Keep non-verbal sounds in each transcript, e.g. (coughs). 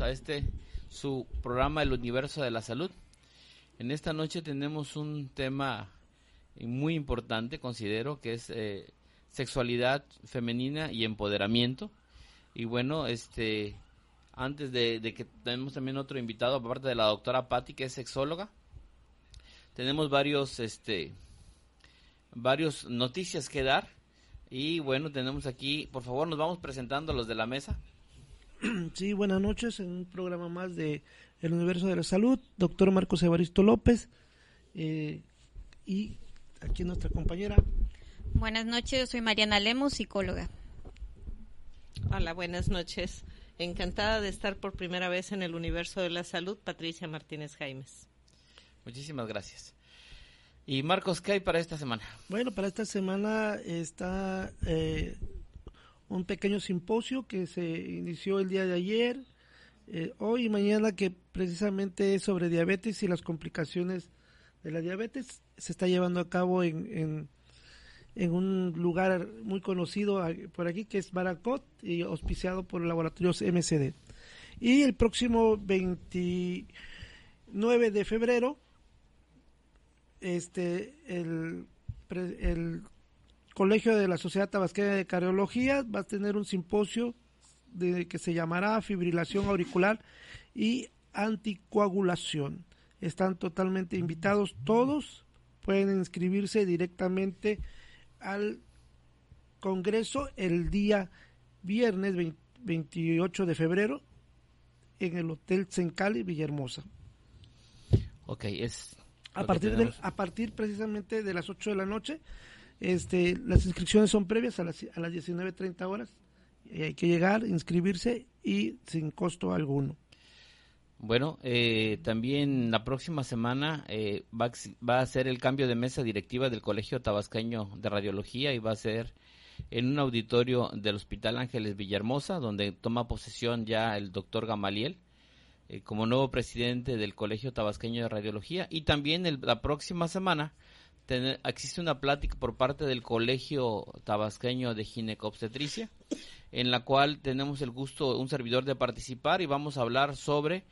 a este su programa El Universo de la Salud. En esta noche tenemos un tema muy importante, considero, que es eh, sexualidad femenina y empoderamiento. Y bueno, este, antes de, que tenemos también otro invitado, aparte de la doctora Patti, que es sexóloga, tenemos varios, este, varios noticias que dar. Y bueno, tenemos aquí, por favor, nos vamos presentando los de la mesa. (clears throat) Sí, buenas noches en un programa más de El Universo de la Salud, doctor Marcos Evaristo López eh, y aquí nuestra compañera. Buenas noches, yo soy Mariana Lemos, psicóloga. Hola, buenas noches. Encantada de estar por primera vez en el Universo de la Salud, Patricia Martínez Jaimes. Muchísimas gracias. ¿Y Marcos, qué hay para esta semana? Bueno, para esta semana está eh, un pequeño simposio que se inició el día de ayer, eh, hoy y mañana, que precisamente es sobre diabetes y las complicaciones de la diabetes. Se está llevando a cabo en, en, un lugar muy conocido por aquí, que es Baracot, y auspiciado por laboratorios MCD. Y el próximo 29 de febrero, este, el, el Colegio de la Sociedad Tabasqueña de Cardiología va a tener un simposio de, que se llamará fibrilación auricular y anticoagulación. Están totalmente invitados todos, pueden inscribirse directamente al Congreso el día viernes 28 de febrero en el Hotel Sencali Villahermosa. Ok, es... A partir, a partir precisamente de las 8 de la noche este, las inscripciones son previas a las, a las 19.30 horas. Y hay que llegar, inscribirse y sin costo alguno. Bueno, eh, también la próxima semana eh, va, a ser el cambio de mesa directiva del Colegio Tabasqueño de Radiología y va a ser en un auditorio del Hospital Ángeles Villahermosa, donde toma posesión ya el doctor Gamaliel eh, como nuevo presidente del Colegio Tabasqueño de Radiología. Y también la próxima semana existe una plática por parte del Colegio Tabasqueño de Ginecobstetricia, en la cual tenemos el gusto, un servidor, de participar y vamos a hablar sobre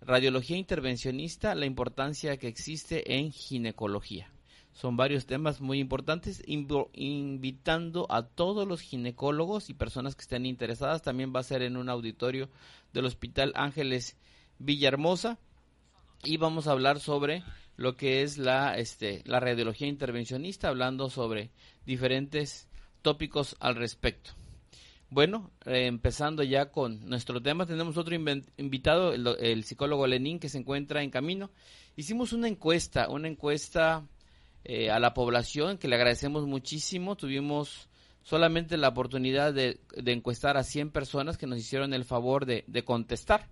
radiología intervencionista, la importancia que existe en ginecología. Son varios temas muy importantes, invitando a todos los ginecólogos y personas que estén interesadas. También va a ser en un auditorio del Hospital Ángeles Villahermosa y vamos a hablar sobre lo que es la, este, la radiología intervencionista, hablando sobre diferentes tópicos al respecto. Bueno, eh, empezando ya con nuestro tema, tenemos otro invitado, el, psicólogo Lenín, que se encuentra en camino. Hicimos una encuesta, una encuesta eh, a la población que le agradecemos muchísimo. Tuvimos solamente la oportunidad de, encuestar a 100 personas que nos hicieron el favor de, de contestar.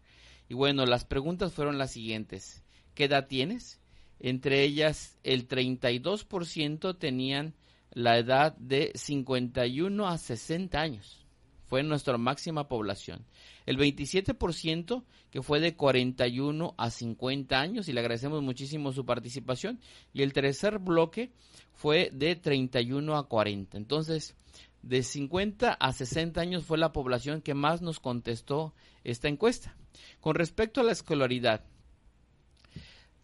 Y bueno, las preguntas fueron las siguientes. ¿Qué edad tienes? Entre ellas, el 32% tenían la edad de 51 a 60 años. Fue nuestra máxima población. El 27% que fue de 41 a 50 años y le agradecemos muchísimo su participación. Y el tercer bloque fue de 31 a 40. Entonces, de 50 a 60 años fue la población que más nos contestó esta encuesta. Con respecto a la escolaridad,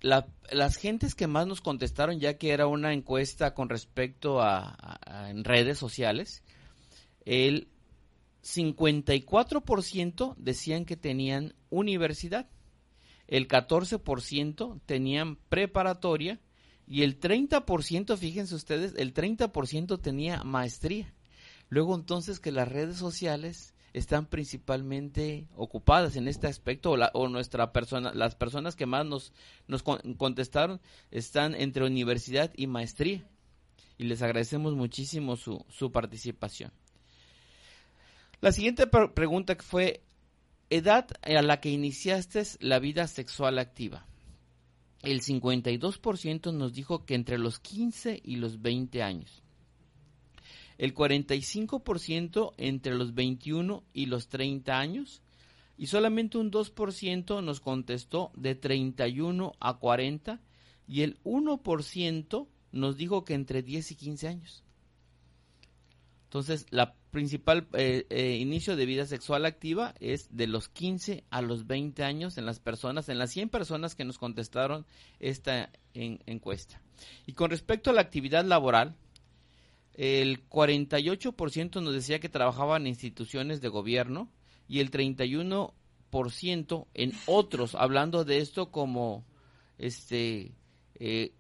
las gentes que más nos contestaron, ya que era una encuesta con respecto a, en redes sociales, el 54% decían que tenían universidad, el 14% tenían preparatoria y el 30%, fíjense ustedes, el 30% tenía maestría. Luego entonces que las redes sociales están principalmente ocupadas en este aspecto o, nuestra persona, las personas que más nos, nos contestaron están entre universidad y maestría y les agradecemos muchísimo su, su participación. La siguiente pregunta fue edad a la que iniciaste la vida sexual activa. el 52% nos dijo que entre los 15 y los 20 años. El 45% entre los 21 y los 30 años. Y solamente un 2% nos contestó de 31 a 40. Y el 1% nos dijo que entre 10 y 15 años. Entonces, la principal eh, eh, inicio de vida sexual activa es de los 15 a los 20 años en las personas, en las 100 personas que nos contestaron esta encuesta. Y con respecto a la actividad laboral, el 48% nos decía que trabajaban en instituciones de gobierno y el 31% en otros, hablando de esto como este eh,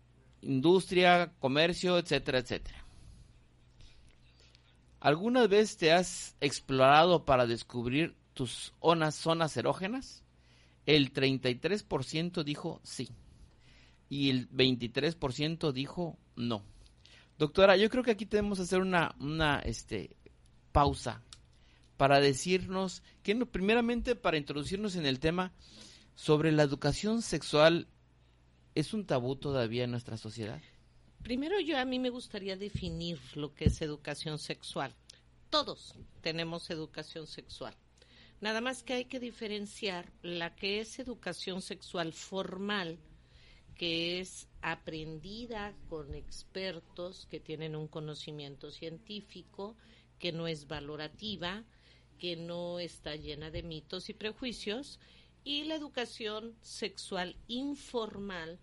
industria, comercio, etcétera, etcétera. ¿Alguna vez te has explorado para descubrir tus zonas erógenas? El 33% dijo sí y el 23% dijo no. Doctora, yo creo que aquí tenemos que hacer una, una este, pausa para decirnos que primeramente para introducirnos en el tema sobre la educación sexual es un tabú todavía en nuestra sociedad. Primero yo a mí me gustaría definir lo que es educación sexual. Todos tenemos educación sexual. Nada más que hay que diferenciar la que es educación sexual formal, que es aprendida con expertos que tienen un conocimiento científico, que no es valorativa, que no está llena de mitos y prejuicios, y la educación sexual informal,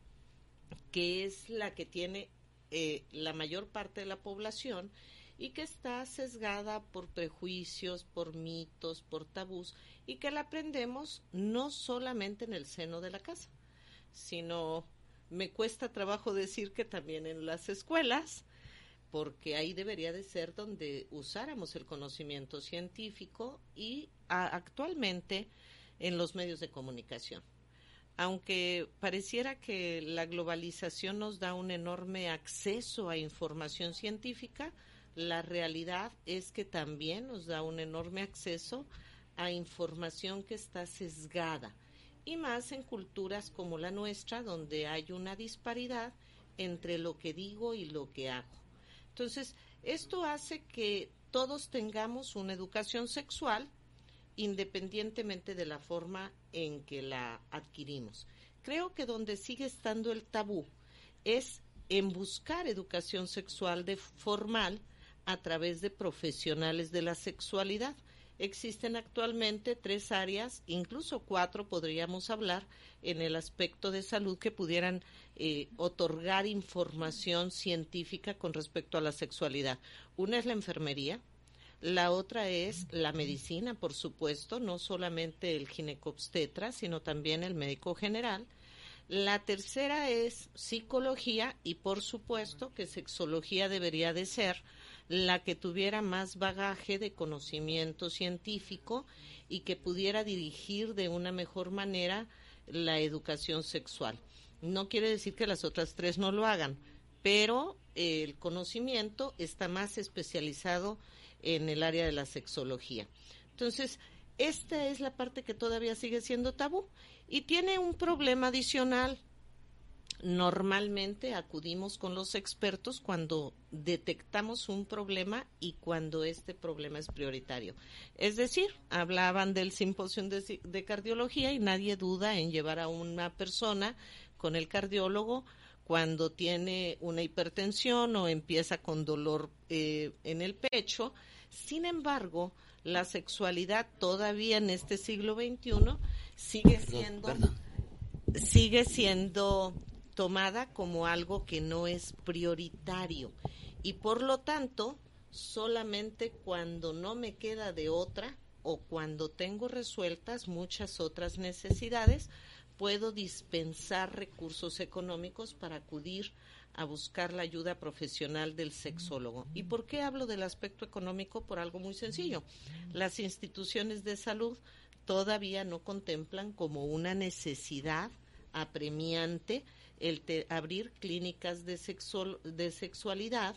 que es la que tiene eh, la mayor parte de la población y que está sesgada por prejuicios, por mitos, por tabús y que la aprendemos no solamente en el seno de la casa, sino me cuesta trabajo decir que también en las escuelas, porque ahí debería de ser donde usáramos el conocimiento científico y actualmente en los medios de comunicación. Aunque pareciera que la globalización nos da un enorme acceso a información científica, la realidad es que también nos da un enorme acceso a información que está sesgada, y más en culturas como la nuestra, donde hay una disparidad entre lo que digo y lo que hago. Entonces, esto hace que todos tengamos una educación sexual independientemente de la forma en que la adquirimos. Creo que donde sigue estando el tabú es en buscar educación sexual de formal a través de profesionales de la sexualidad. Existen actualmente tres áreas, incluso cuatro podríamos hablar en el aspecto de salud que pudieran eh, otorgar información científica con respecto a la sexualidad. Una es la enfermería, la otra es la medicina, por supuesto, no solamente el ginecobstetra, sino también el médico general. La tercera es psicología y por supuesto que sexología debería de ser la que tuviera más bagaje de conocimiento científico y que pudiera dirigir de una mejor manera la educación sexual. No quiere decir que las otras tres no lo hagan, pero el conocimiento está más especializado en el área de la sexología. Entonces, esta es la parte que todavía sigue siendo tabú y tiene un problema adicional. Normalmente acudimos con los expertos cuando detectamos un problema y cuando este problema es prioritario. Es decir, hablaban del simposio de, de cardiología y nadie duda en llevar a una persona con el cardiólogo cuando tiene una hipertensión o empieza con dolor eh, en el pecho. Sin embargo, la sexualidad todavía en este siglo XXI sigue siendo sigue siendo tomada como algo que no es prioritario y por lo tanto solamente cuando no me queda de otra o cuando tengo resueltas muchas otras necesidades puedo dispensar recursos económicos para acudir a buscar la ayuda profesional del sexólogo. ¿Y por qué hablo del aspecto económico? Por algo muy sencillo. Las instituciones de salud todavía no contemplan como una necesidad apremiante el abrir clínicas de, de sexualidad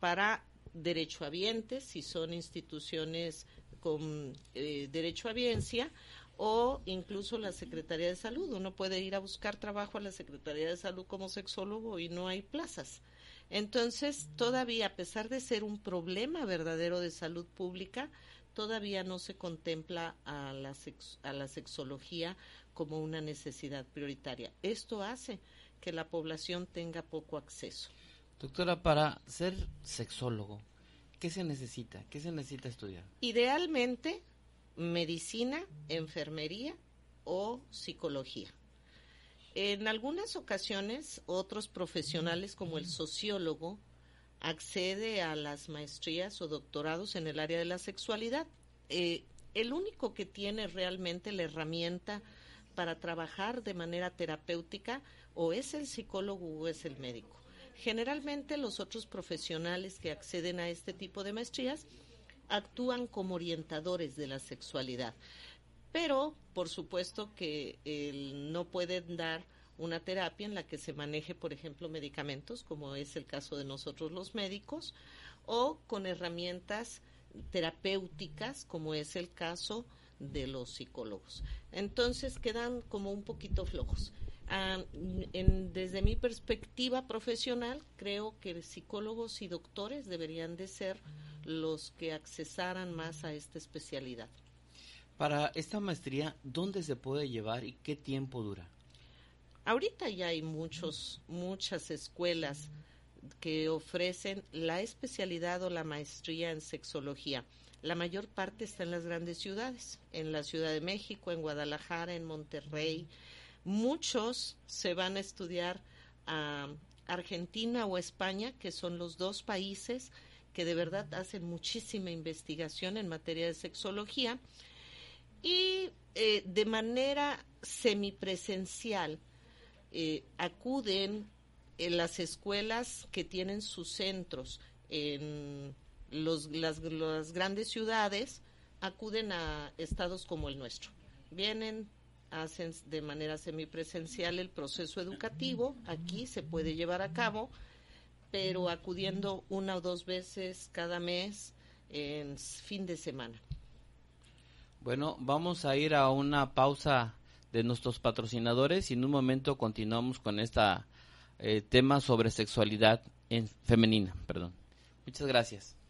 para derechohabientes, si son instituciones con eh, derecho a biencia, o incluso la Secretaría de Salud. Uno puede ir a buscar trabajo a la Secretaría de Salud como sexólogo y no hay plazas. Entonces, todavía, a pesar de ser un problema verdadero de salud pública, todavía no se contempla a la, a la sexología como una necesidad prioritaria. Esto hace que la población tenga poco acceso. Doctora, para ser sexólogo, ¿qué se necesita? ¿Qué se necesita estudiar? Idealmente, medicina, enfermería o psicología. En algunas ocasiones, otros profesionales como el sociólogo accede a las maestrías o doctorados en el área de la sexualidad. Eh, el único que tiene realmente la herramienta para trabajar de manera terapéutica o es el psicólogo o es el médico. Generalmente los otros profesionales que acceden a este tipo de maestrías actúan como orientadores de la sexualidad, pero por supuesto que no pueden dar una terapia en la que se maneje, por ejemplo, medicamentos, como es el caso de nosotros los médicos, o con herramientas terapéuticas, como es el caso de los psicólogos. Entonces quedan como un poquito flojos. Ah, desde mi perspectiva profesional, creo que psicólogos y doctores deberían de ser los que accesaran más a esta especialidad. Para esta maestría, ¿dónde se puede llevar y qué tiempo dura? Ahorita ya hay muchos, muchas escuelas que ofrecen la especialidad o la maestría en sexología. La mayor parte está en las grandes ciudades, en la Ciudad de México, en Guadalajara, en Monterrey. Muchos se van a estudiar a Argentina o España, que son los dos países que de verdad hacen muchísima investigación en materia de sexología. Y eh, de manera semipresencial, eh, acuden en las escuelas que tienen sus centros en los, las, grandes ciudades, acuden a estados como el nuestro. Vienen, hacen de manera semipresencial el proceso educativo, aquí se puede llevar a cabo, pero acudiendo una o dos veces cada mes en fin de semana. Bueno, vamos a ir a una pausa de nuestros patrocinadores y en un momento continuamos con este tema sobre sexualidad en, femenina. Perdón. Muchas gracias.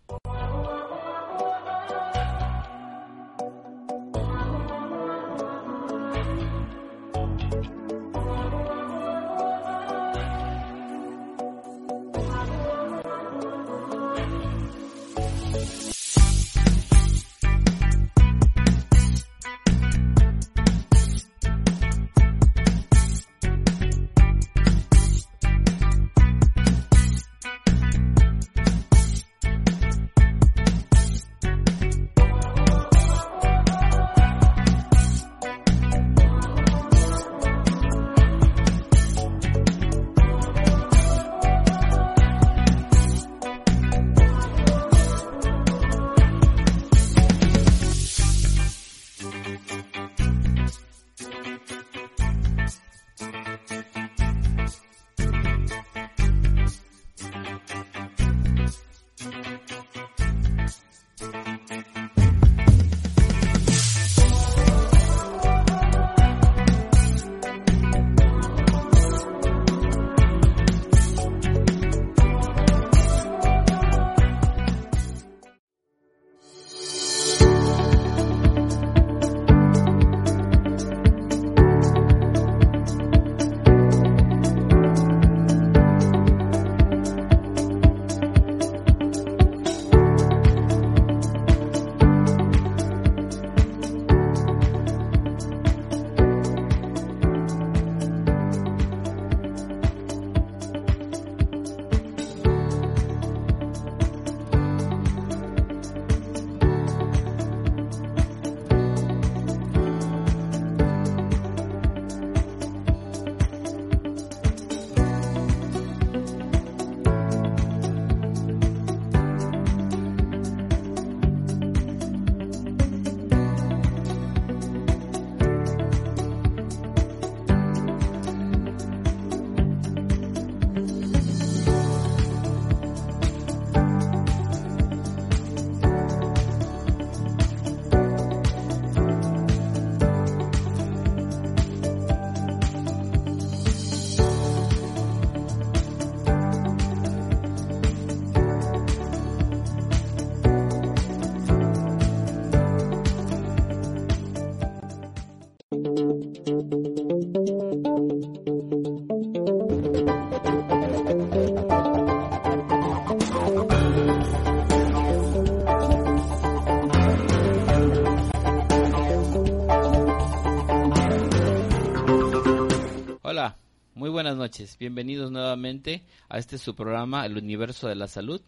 Buenas noches. Bienvenidos nuevamente a este su programa, El Universo de la Salud.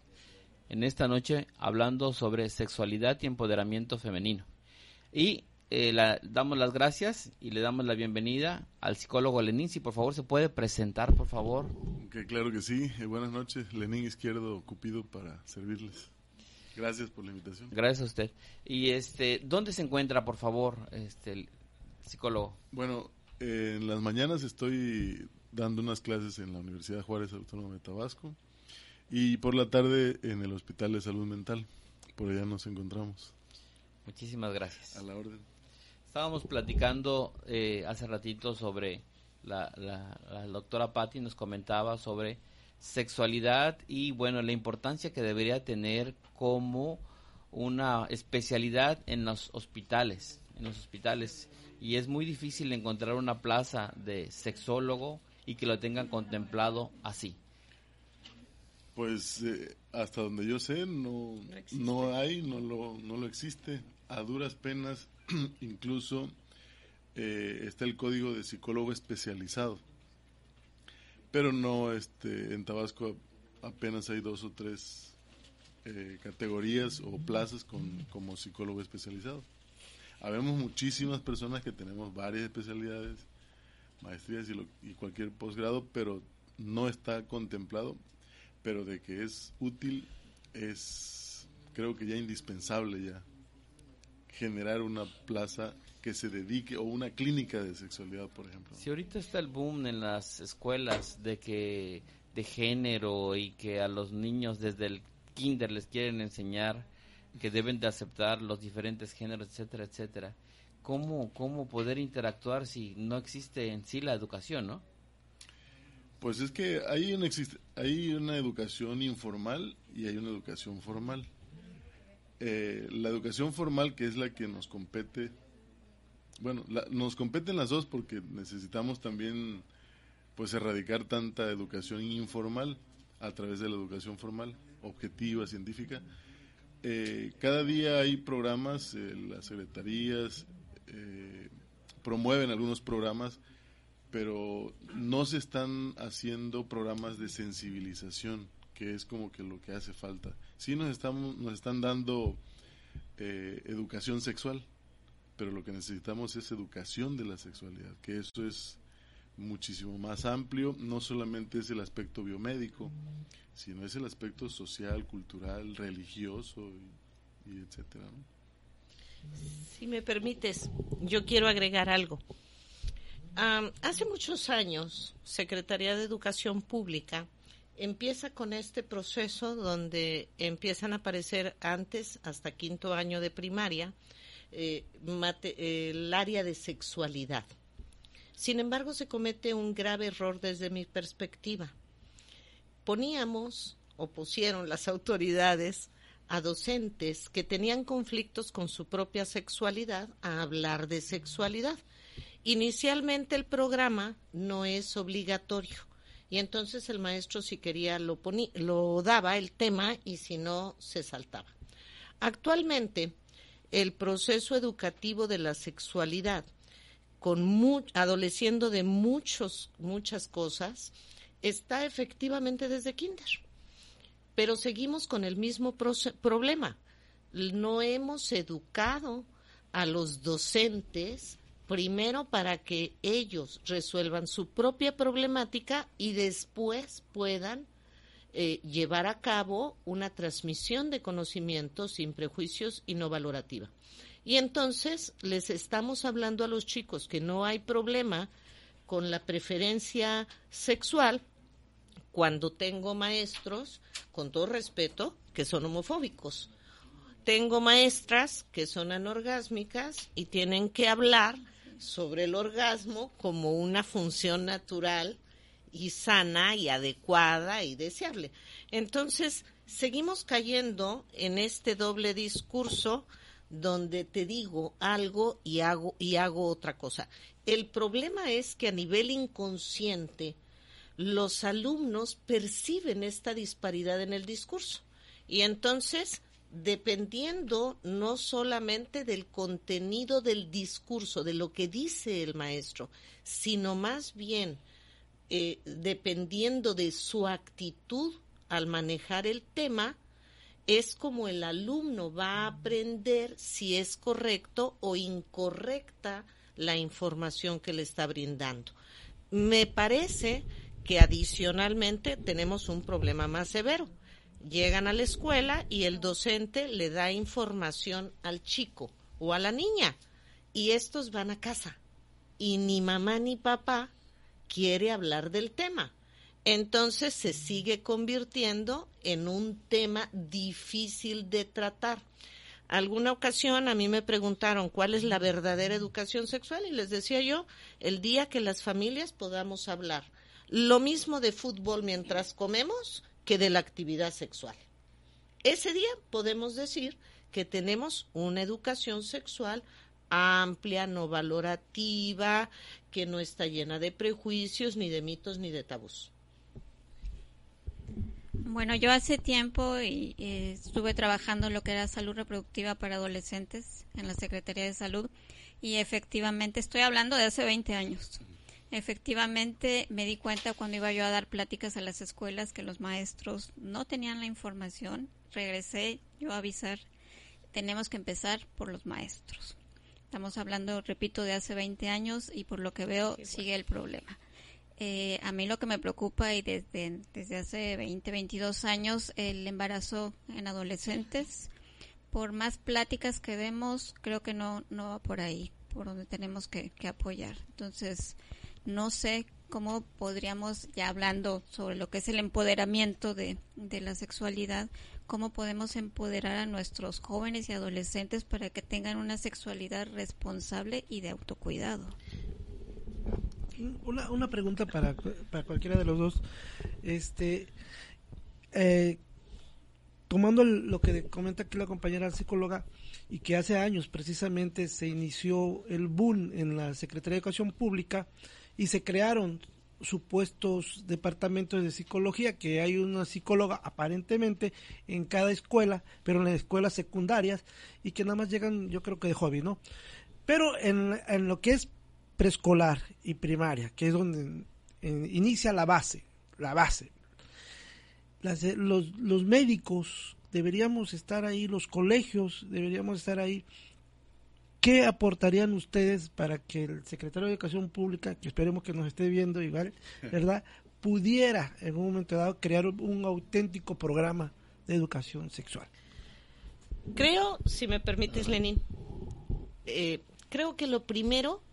En esta noche hablando sobre sexualidad y empoderamiento femenino. Y eh, damos las gracias y le damos la bienvenida al psicólogo Lenín. Si por favor se puede presentar, por favor. Que claro que sí. Eh, buenas noches. Lenín Izquierdo Cupido para servirles. Gracias por la invitación. Gracias a usted. Y este, ¿dónde se encuentra, por favor, este el psicólogo? Bueno, en las mañanas estoy dando unas clases en la Universidad Juárez Autónoma de Tabasco y por la tarde en el Hospital de Salud Mental. Por allá nos encontramos. Muchísimas gracias. A la orden. Estábamos platicando eh, hace ratito sobre la, la, doctora Patti nos comentaba sobre sexualidad y bueno la importancia que debería tener como una especialidad en los hospitales en los hospitales y es muy difícil encontrar una plaza de sexólogo y que lo tengan contemplado así. Pues eh, hasta donde yo sé no, no, hay, no lo, no lo existe. A duras penas (clears throat) incluso eh, está el código de psicólogo especializado. Pero no, este, en Tabasco apenas hay dos o tres eh, categorías o plazas con, como psicólogo especializado. Habemos muchísimas personas que tenemos varias especialidades, maestrías y, cualquier posgrado, pero no está contemplado, pero de que es útil es creo que ya indispensable ya generar una plaza que se dedique o una clínica de sexualidad, por ejemplo. Si ahorita está el boom en las escuelas de que de género y que a los niños desde el kinder les quieren enseñar que deben de aceptar los diferentes géneros, etcétera, etcétera. ¿Cómo, cómo poder interactuar si no existe en sí la educación, no? Pues es que hay una, hay una educación informal y hay una educación formal. Eh, la educación formal, que es la que nos compete, bueno, nos competen las dos porque necesitamos también pues erradicar tanta educación informal a través de la educación formal, objetiva, científica. Eh, cada día hay programas, eh, las secretarías eh, promueven algunos programas, pero no se están haciendo programas de sensibilización, que es como que lo que hace falta. Sí nos, estamos, nos están dando educación sexual, pero lo que necesitamos es educación de la sexualidad, que eso es muchísimo más amplio, no solamente es el aspecto biomédico, sino es el aspecto social, cultural, religioso y, etcétera. Si me permites, yo quiero agregar algo. hace muchos años, Secretaría de Educación Pública empieza con este proceso donde empiezan a aparecer antes, hasta quinto año de primaria, eh, el área de sexualidad. Sin embargo, se comete un grave error desde mi perspectiva poníamos o pusieron las autoridades a docentes que tenían conflictos con su propia sexualidad a hablar de sexualidad. Inicialmente el programa no es obligatorio y entonces el maestro si quería lo, lo daba el tema y si no se saltaba. Actualmente el proceso educativo de la sexualidad con adoleciendo de muchos muchas cosas está efectivamente desde kinder. Pero seguimos con el mismo problema. No hemos educado a los docentes primero para que ellos resuelvan su propia problemática y después puedan eh, llevar a cabo una transmisión de conocimientos sin prejuicios y no valorativa. Y entonces les estamos hablando a los chicos que no hay problema con la preferencia sexual cuando tengo maestros, con todo respeto, que son homofóbicos. Tengo maestras que son anorgásmicas y tienen que hablar sobre el orgasmo como una función natural y sana y adecuada y deseable. Entonces, seguimos cayendo en este doble discurso donde te digo algo y hago y hago otra cosa. El problema es que a nivel inconsciente los alumnos perciben esta disparidad en el discurso. Y entonces, dependiendo no solamente del contenido del discurso, de lo que dice el maestro, sino más bien eh, dependiendo de su actitud al manejar el tema, es como el alumno va a aprender si es correcto o incorrecta la información que le está brindando. Me parece que adicionalmente tenemos un problema más severo. Llegan a la escuela y el docente le da información al chico o a la niña y estos van a casa y ni mamá ni papá quiere hablar del tema. Entonces se sigue convirtiendo en un tema difícil de tratar. Alguna ocasión a mí me preguntaron cuál es la verdadera educación sexual y les decía yo, el día que las familias podamos hablar lo mismo de fútbol mientras comemos que de la actividad sexual. Ese día podemos decir que tenemos una educación sexual amplia, no valorativa, que no está llena de prejuicios, ni de mitos, ni de tabús. Bueno, yo hace tiempo y, estuve trabajando en lo que era salud reproductiva para adolescentes en la Secretaría de Salud y efectivamente estoy hablando de hace 20 años. Efectivamente me di cuenta cuando iba yo a dar pláticas a las escuelas que los maestros no tenían la información. Regresé yo a avisar, tenemos que empezar por los maestros. Estamos hablando, repito, de hace 20 años y por lo que veo sigue el problema. Eh, a mí lo que me preocupa y desde, desde hace 20, 22 años, el embarazo en adolescentes, por más pláticas que demos, creo que no, no va por ahí, por donde tenemos que, que apoyar. Entonces, no sé cómo podríamos, ya hablando sobre lo que es el empoderamiento de, de la sexualidad, cómo podemos empoderar a nuestros jóvenes y adolescentes para que tengan una sexualidad responsable y de autocuidado. Una, una pregunta para, para cualquiera de los dos. Este, eh, tomando lo que comenta aquí la compañera psicóloga, y que hace años precisamente se inició el boom en la Secretaría de Educación Pública y se crearon supuestos departamentos de psicología, que hay una psicóloga aparentemente en cada escuela, pero en las escuelas secundarias, y que nada más llegan, yo creo que de hobby, ¿no? Pero en, en lo que es preescolar y primaria, que es donde inicia la base, la base, los, los médicos deberíamos estar ahí, los colegios deberíamos estar ahí ¿Qué aportarían ustedes para que el secretario de Educación Pública, que esperemos que nos esté viendo igual, (laughs) ¿verdad? pudiera en un momento dado crear un auténtico programa de educación sexual? Creo, si me permites, Lenin, eh, creo que lo primero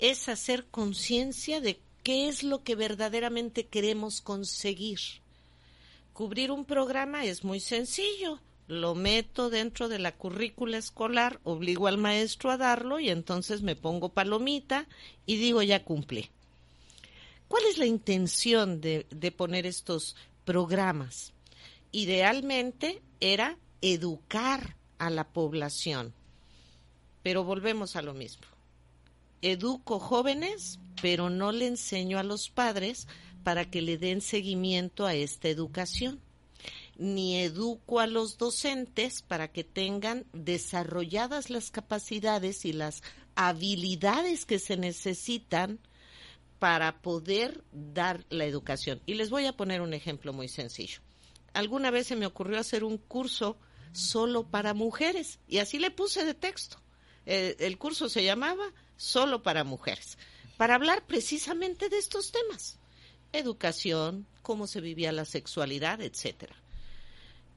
es hacer conciencia de qué es lo que verdaderamente queremos conseguir. Cubrir un programa es muy sencillo lo meto dentro de la currícula escolar, obligo al maestro a darlo y entonces me pongo palomita y digo ya cumple. ¿Cuál es la intención de, de poner estos programas? Idealmente era educar a la población, pero volvemos a lo mismo. Educo jóvenes, pero no le enseño a los padres para que le den seguimiento a esta educación ni educo a los docentes para que tengan desarrolladas las capacidades y las habilidades que se necesitan para poder dar la educación. Y les voy a poner un ejemplo muy sencillo. Alguna vez se me ocurrió hacer un curso solo para mujeres y así le puse de texto. El, el curso se llamaba Solo para mujeres, para hablar precisamente de estos temas. Educación, cómo se vivía la sexualidad, etcétera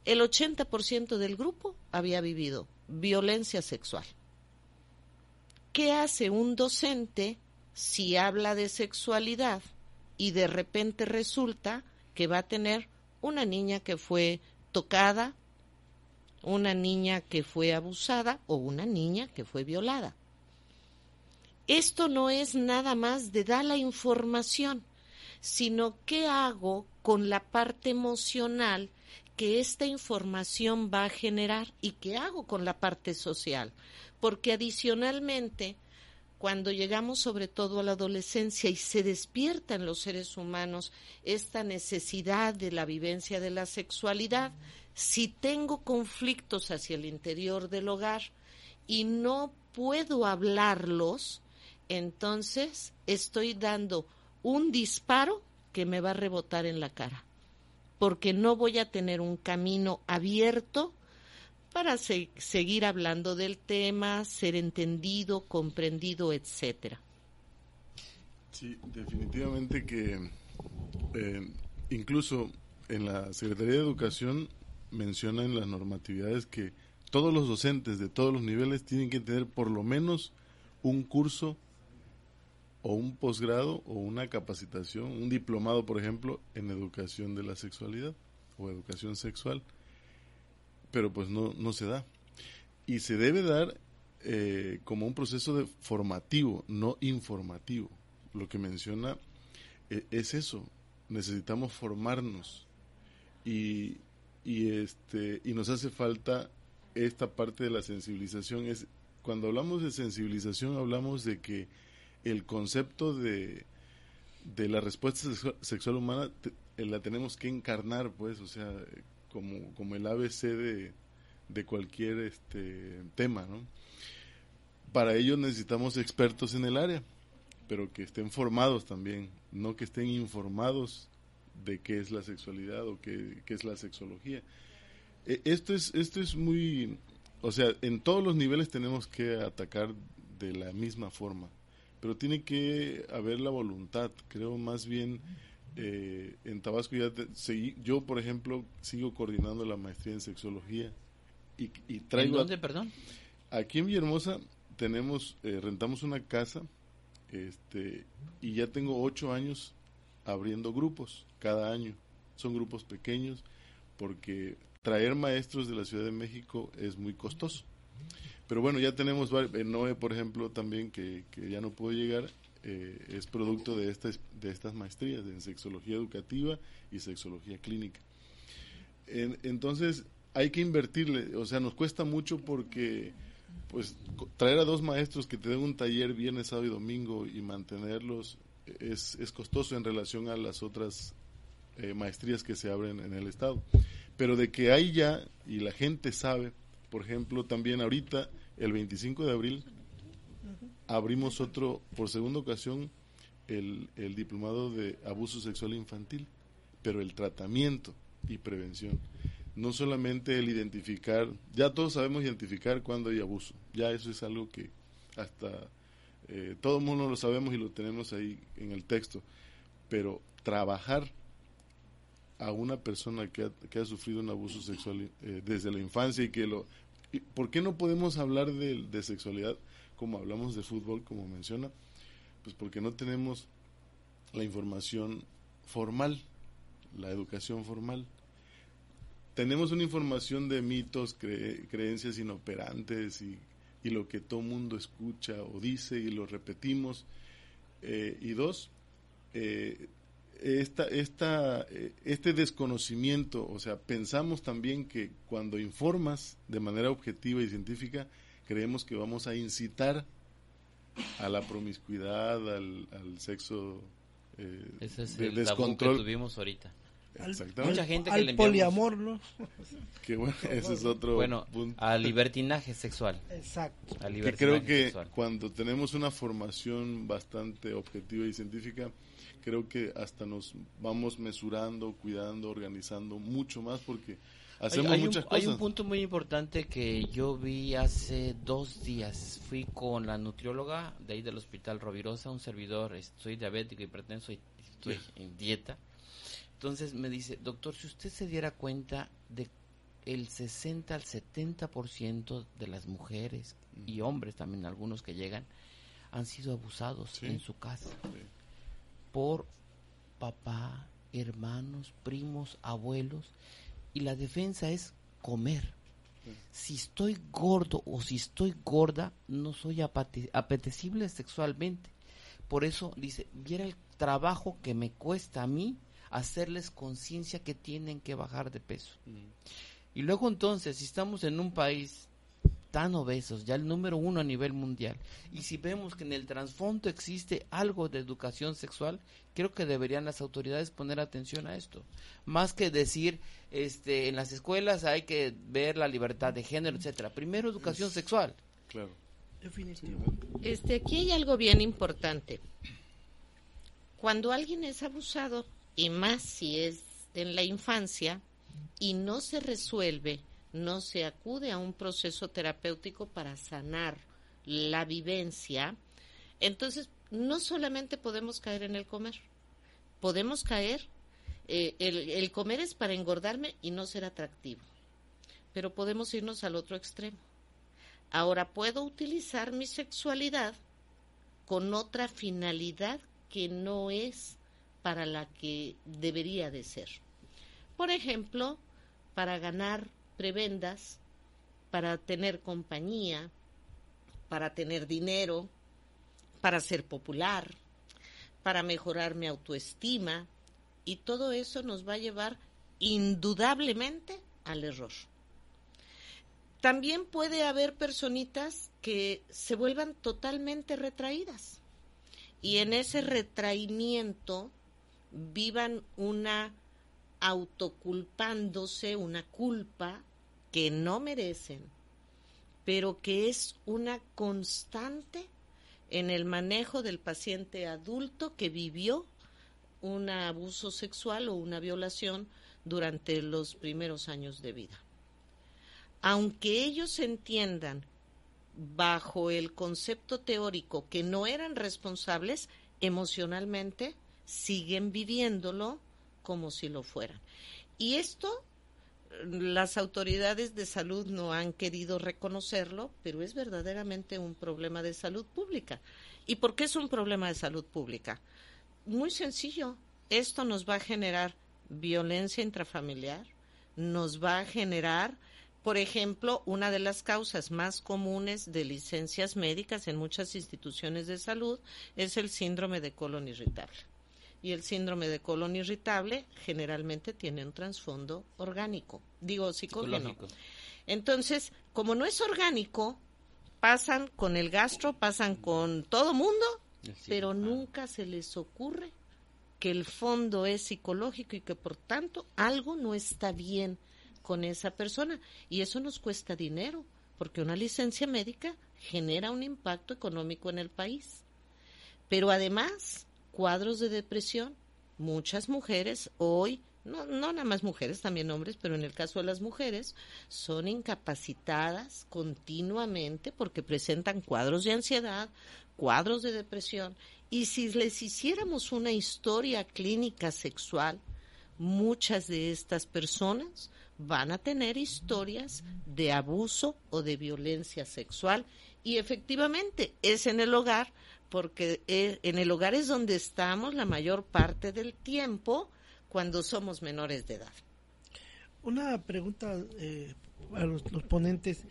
el 80% del grupo había vivido violencia sexual. ¿Qué hace un docente si habla de sexualidad y de repente resulta que va a tener una niña que fue tocada, una niña que fue abusada o una niña que fue violada? Esto no es nada más de dar la información, sino qué hago con la parte emocional que esta información va a generar y qué hago con la parte social. Porque adicionalmente, cuando llegamos sobre todo a la adolescencia y se despierta en los seres humanos esta necesidad de la vivencia de la sexualidad, si tengo conflictos hacia el interior del hogar y no puedo hablarlos, entonces estoy dando un disparo porque me va a rebotar en la cara, porque no voy a tener un camino abierto para seguir hablando del tema, ser entendido, comprendido, etcétera. Sí, definitivamente que eh, incluso en la Secretaría de Educación menciona en las normatividades que todos los docentes de todos los niveles tienen que tener por lo menos un curso o un posgrado o una capacitación, un diplomado, por ejemplo, en educación de la sexualidad o educación sexual, pero pues no, no se da. Y se debe dar eh, como un proceso de formativo, no informativo. Lo que menciona eh, es eso, necesitamos formarnos y, y, este, y nos hace falta esta parte de la sensibilización. Es, cuando hablamos de sensibilización hablamos de que el concepto de, de la respuesta sexual, humana eh, la tenemos que encarnar, pues, o sea, como, como el ABC de, de cualquier este tema, ¿no? Para ello necesitamos expertos en el área, pero que estén formados también, no que estén informados de qué es la sexualidad o qué, qué es la sexología. E, esto es, esto es muy, o sea, en todos los niveles tenemos que atacar de la misma forma pero tiene que haber la voluntad. Creo más bien eh, en Tabasco ya seguí, yo por ejemplo sigo coordinando la maestría en sexología y, y traigo. ¿En dónde, perdón? Aquí en Villahermosa tenemos eh, rentamos una casa este y ya tengo ocho años abriendo grupos cada año. Son grupos pequeños porque traer maestros de la Ciudad de México es muy costoso. Pero bueno, ya tenemos, Noé, por ejemplo, también, que, ya no pudo llegar, eh, es producto de estas, de estas maestrías en sexología educativa y sexología clínica. entonces, hay que invertirle, o sea, nos cuesta mucho porque pues traer a dos maestros que te den un taller viernes, sábado y domingo y mantenerlos es, es costoso en relación a las otras eh, maestrías que se abren en el Estado. Pero de que hay ya, y la gente sabe, por ejemplo, también ahorita, el 25 de abril, abrimos otro, por segunda ocasión, el, el diplomado de abuso sexual infantil, pero el tratamiento y prevención. No solamente el identificar, ya todos sabemos identificar cuando hay abuso, ya eso es algo que hasta eh, todo el mundo lo sabemos y lo tenemos ahí en el texto, pero trabajar a una persona que ha, que ha sufrido un abuso sexual eh, desde la infancia y que lo... ¿Por qué no podemos hablar de, sexualidad como hablamos de fútbol, como menciona? Pues porque no tenemos la información formal, la educación formal. Tenemos una información de mitos, creencias inoperantes y, y, lo que todo mundo escucha o dice y lo repetimos. Eh, y dos, eh, esta, esta, eh, este desconocimiento, o sea, pensamos también que cuando informas de manera objetiva y científica, creemos que vamos a incitar a la promiscuidad, al, sexo eh, Ese es el descontrol que tuvimos ahorita. Exactamente. Mucha gente que al poliamor, ¿no? (laughs) Que bueno, ese es otro bueno, al libertinaje sexual. Exacto. que creo que cuando tenemos una formación bastante objetiva y científica, creo que hasta nos vamos mesurando, cuidando, organizando mucho más porque hacemos hay, muchas cosas. Hay un punto muy importante que yo vi hace dos días. Fui con la nutrióloga de ahí del Hospital Rovirosa, un servidor, soy diabético, hipertenso y estoy en dieta. Entonces me dice, doctor, si usted se diera cuenta de el 60 al 70% de las mujeres y hombres también algunos que llegan han sido abusados en su casa por papá, hermanos, primos, abuelos, y la defensa es comer. Si estoy gordo o si estoy gorda, no soy apetecible sexualmente. Por eso dice, viera el trabajo que me cuesta a mí hacerles conciencia que tienen que bajar de peso. Y luego entonces, si estamos en un país tan obesos, ya el número uno a nivel mundial. Y si vemos que en el trasfondo existe algo de educación sexual, creo que deberían las autoridades poner atención a esto. Más que decir, este, en las escuelas hay que ver la libertad de género, etcétera. Primero educación sexual. Claro. Este, aquí hay algo bien importante. Cuando alguien es abusado y más si es en la infancia y no se resuelve, no se acude a un proceso terapéutico para sanar la vivencia, entonces no solamente podemos caer en el comer, podemos caer, eh, el, el comer es para engordarme y no ser atractivo, pero podemos irnos al otro extremo. Ahora puedo utilizar mi sexualidad con otra finalidad que no es para la que debería de ser. Por ejemplo, para ganar prebendas, para tener compañía, para tener dinero, para ser popular, para mejorar mi autoestima, y todo eso nos va a llevar indudablemente al error. También puede haber personitas que se vuelvan totalmente retraídas y en ese retraimiento vivan una autoculpándose, una culpa que no merecen, pero que es una constante en el manejo del paciente adulto que vivió un abuso sexual o una violación durante los primeros años de vida. Aunque ellos entiendan bajo el concepto teórico que no eran responsables, emocionalmente siguen viviéndolo como si lo fueran. Y esto las autoridades de salud no han querido reconocerlo, pero es verdaderamente un problema de salud pública. ¿Y por qué es un problema de salud pública? Muy sencillo, esto nos va a generar violencia intrafamiliar, nos va a generar, por ejemplo, una de las causas más comunes de licencias médicas en muchas instituciones de salud es el síndrome de colon irritable y el síndrome de colon irritable generalmente tiene un trasfondo orgánico, digo psicológico. Entonces, como no es orgánico, pasan con el gastro, pasan con todo mundo, pero nunca se les ocurre que el fondo es psicológico y que por tanto algo no está bien con esa persona. Y eso nos cuesta dinero, porque una licencia médica genera un impacto económico en el país. Pero además, cuadros de depresión. Muchas mujeres hoy, no, no nada más mujeres, también hombres, pero en el caso de las mujeres, son incapacitadas continuamente porque presentan cuadros de ansiedad, cuadros de depresión. Y si les hiciéramos una historia clínica sexual, muchas de estas personas van a tener historias de abuso o de violencia sexual. Y efectivamente es en el hogar porque eh, en el hogar es donde estamos la mayor parte del tiempo cuando somos menores de edad. Una pregunta eh, a los, ponentes,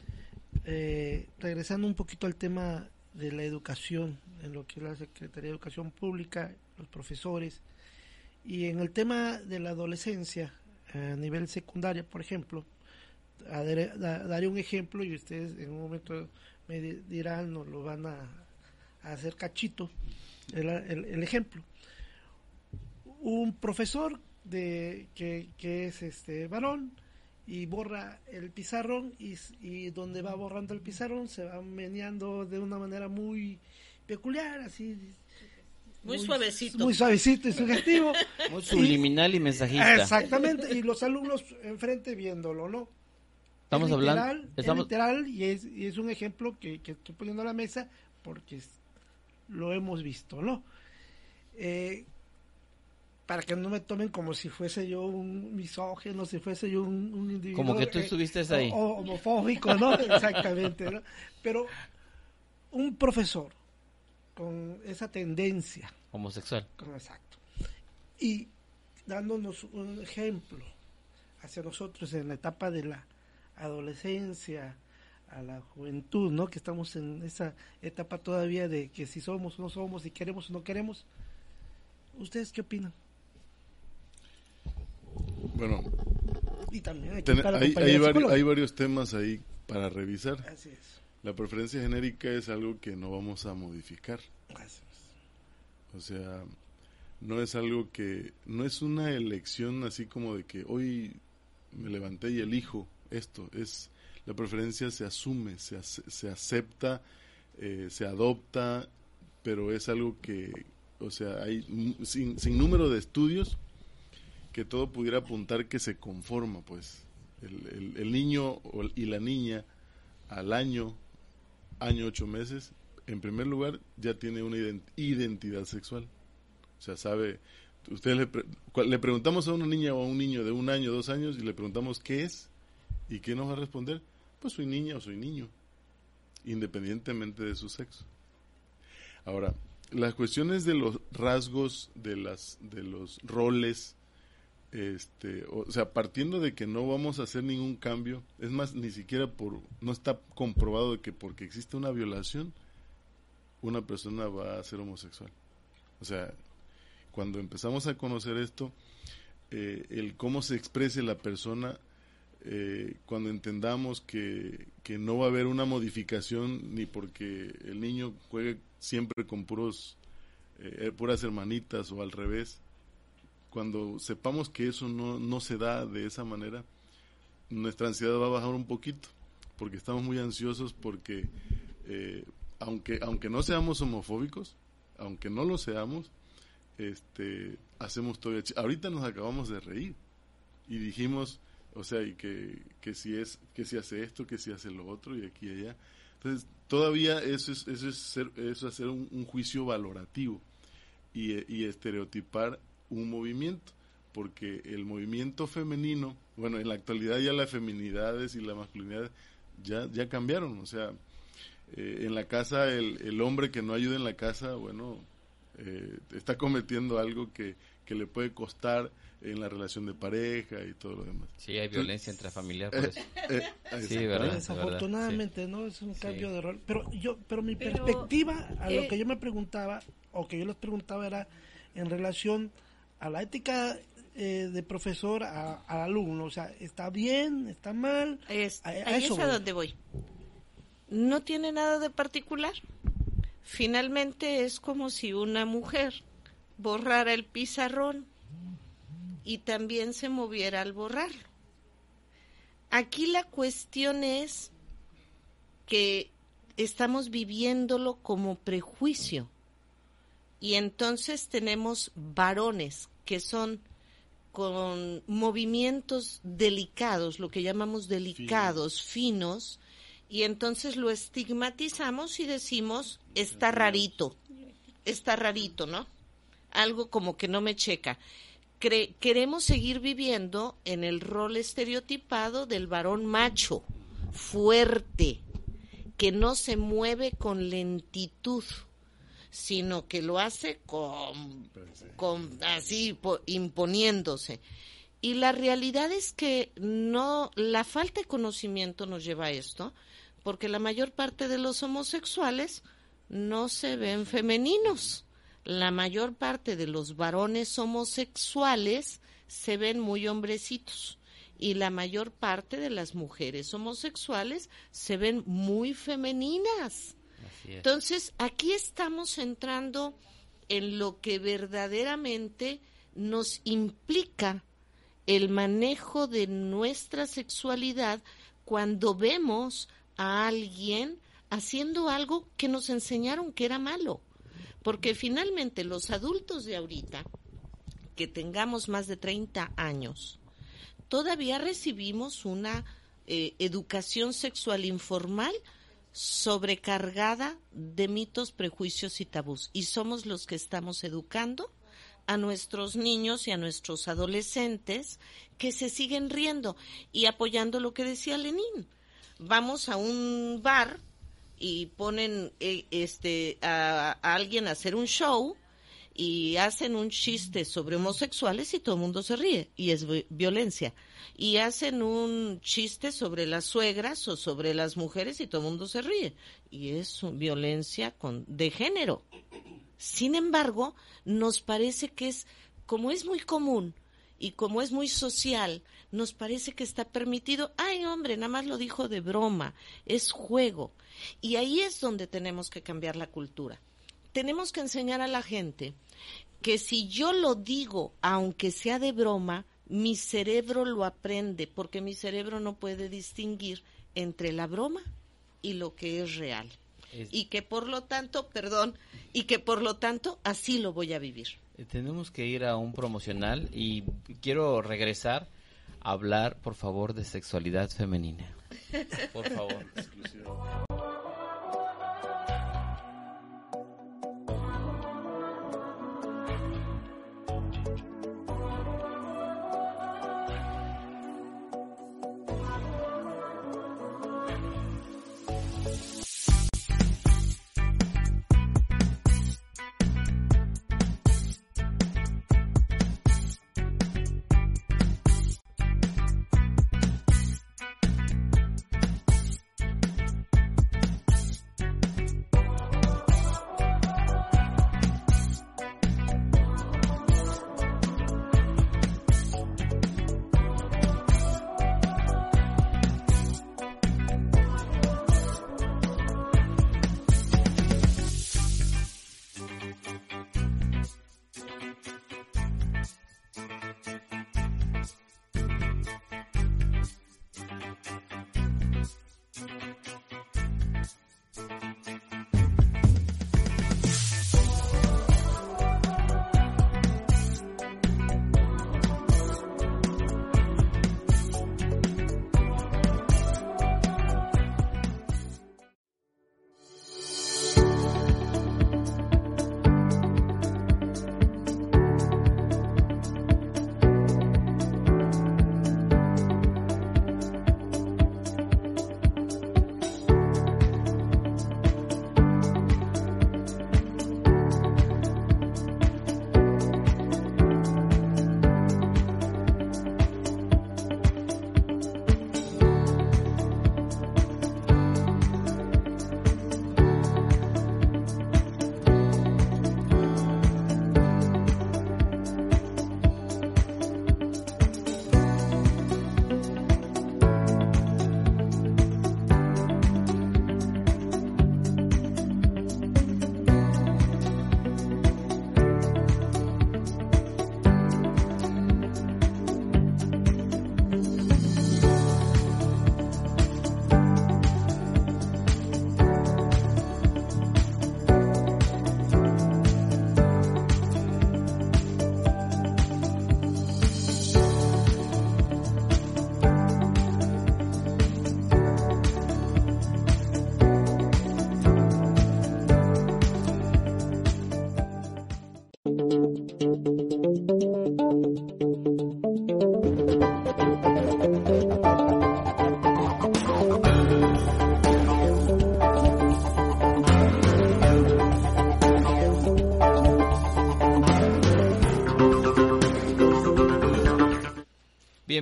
eh, regresando un poquito al tema de la educación, en lo que es la Secretaría de Educación Pública, los profesores, y en el tema de la adolescencia a nivel secundaria, por ejemplo, daré un ejemplo y ustedes en un momento me dirán, nos lo van a hacer cachito el, ejemplo. Un profesor de que, es este varón y borra el pizarrón y, donde va borrando el pizarrón se va meneando de una manera muy peculiar, así muy, suavecito. Muy suavecito y sugestivo. (laughs) Muy subliminal y, mensajista. Exactamente, y los alumnos enfrente viéndolo, ¿no? Estamos hablando. Estamos... literal y es, y es un ejemplo que, que, estoy poniendo a la mesa porque lo hemos visto, ¿no? Eh, para que no me tomen como si fuese yo un misógeno, si fuese yo un, individuo. Como que tú estuviste ahí. homofóbico, ¿no? (laughs) Exactamente, ¿no? Pero un profesor con esa tendencia. Homosexual. exacto. Y dándonos un ejemplo hacia nosotros en la etapa de la adolescencia, a la juventud, ¿no? Que estamos en esa etapa todavía de que si somos o no somos, si queremos o no queremos. ¿Ustedes qué opinan? Bueno, y también hay, hay, varios, temas ahí para revisar. Así es. La preferencia genérica es algo que no vamos a modificar. O sea, no es algo que, no es una elección así como de que hoy me levanté y elijo esto, es la preferencia se asume, se, se acepta, eh, se adopta, pero es algo que, o sea, hay sin, sin número de estudios que todo pudiera apuntar que se conforma, pues. El, el, niño y la niña al año, año ocho meses, en primer lugar ya tiene una identidad sexual. O sea, sabe, ustedes le, le preguntamos a una niña o a un niño de un año, dos años y le preguntamos qué es y qué nos va a responder. Pues soy niña o soy niño, independientemente de su sexo. Ahora, las cuestiones de los rasgos, de las, de los roles, este, o sea, partiendo de que no vamos a hacer ningún cambio, es más, ni siquiera por, no está comprobado de que porque existe una violación, una persona va a ser homosexual. O sea, cuando empezamos a conocer esto, eh, el cómo se exprese la persona, eh, cuando entendamos que, que, no va a haber una modificación ni porque el niño juegue siempre con puros eh, puras hermanitas o al revés, cuando sepamos que eso no, no se da de esa manera, nuestra ansiedad va a bajar un poquito, porque estamos muy ansiosos porque eh, aunque, aunque no seamos homofóbicos, aunque no lo seamos, este, hacemos todo. Ahorita nos acabamos de reír y dijimos, o sea, y que, que si es, que si hace esto, que si hace lo otro y aquí y allá. Entonces, todavía eso es, eso es, ser, eso hacer un, juicio valorativo y, y estereotipar un movimiento, porque el movimiento femenino, bueno, en la actualidad ya las feminidades y la masculinidad ya, ya cambiaron, o sea, eh, en la casa el, el, hombre que no ayuda en la casa, bueno, eh, está cometiendo algo que, que le puede costar en la relación de pareja y todo lo demás. Sí, hay violencia intrafamiliar por eso. Eh, sí, ¿verdad? Desafortunadamente, ¿no? Es un cambio de rol. Pero yo, pero mi perspectiva a lo que yo me preguntaba, o que yo les preguntaba era en relación a la ética eh, de profesor a, al alumno. O sea, ¿está bien? ¿Está mal? Es, a, eso es a donde voy. No tiene nada de particular. Finalmente es como si una mujer borrara el pizarrón y también se moviera al borrarlo. Aquí la cuestión es que estamos viviéndolo como prejuicio y entonces tenemos varones que son con movimientos delicados, lo que llamamos delicados, finos, y entonces lo estigmatizamos y decimos, está rarito, está rarito, ¿no? Algo como que no me checa. queremos seguir viviendo en el rol estereotipado del varón macho, fuerte, que no se mueve con lentitud sino que lo hace con, con así imponiéndose. Y la realidad es que no, la falta de conocimiento nos lleva a esto, porque la mayor parte de los homosexuales no se ven femeninos. La mayor parte de los varones homosexuales se ven muy hombrecitos y la mayor parte de las mujeres homosexuales se ven muy femeninas. Entonces, aquí estamos entrando en lo que verdaderamente nos implica el manejo de nuestra sexualidad cuando vemos a alguien haciendo algo que nos enseñaron que era malo. Porque finalmente los adultos de ahorita, que tengamos más de 30 años, todavía recibimos una eh, educación sexual informal sobrecargada de mitos, prejuicios y tabús. Y somos los que estamos educando a nuestros niños y a nuestros adolescentes que se siguen riendo y apoyando lo que decía Lenin. Vamos a un bar y ponen eh, este a, alguien a hacer un show y hacen un chiste sobre homosexuales y todo el mundo se ríe y es violencia y hacen un chiste sobre las suegras o sobre las mujeres y todo el mundo se ríe. Y es violencia con, de género. Sin embargo, nos parece que es, como es muy común y como es muy social, nos parece que está permitido. Ay, hombre, nada más lo dijo de broma, es juego. Y ahí es donde tenemos que cambiar la cultura. Tenemos que enseñar a la gente que si yo lo digo, aunque sea de broma, mi cerebro lo aprende porque mi cerebro no puede distinguir entre la broma y lo que es real. Y que por lo tanto, perdón, y que por lo tanto así lo voy a vivir. Eh, tenemos que ir a un promocional y quiero regresar a hablar, por favor, de sexualidad femenina. Por favor.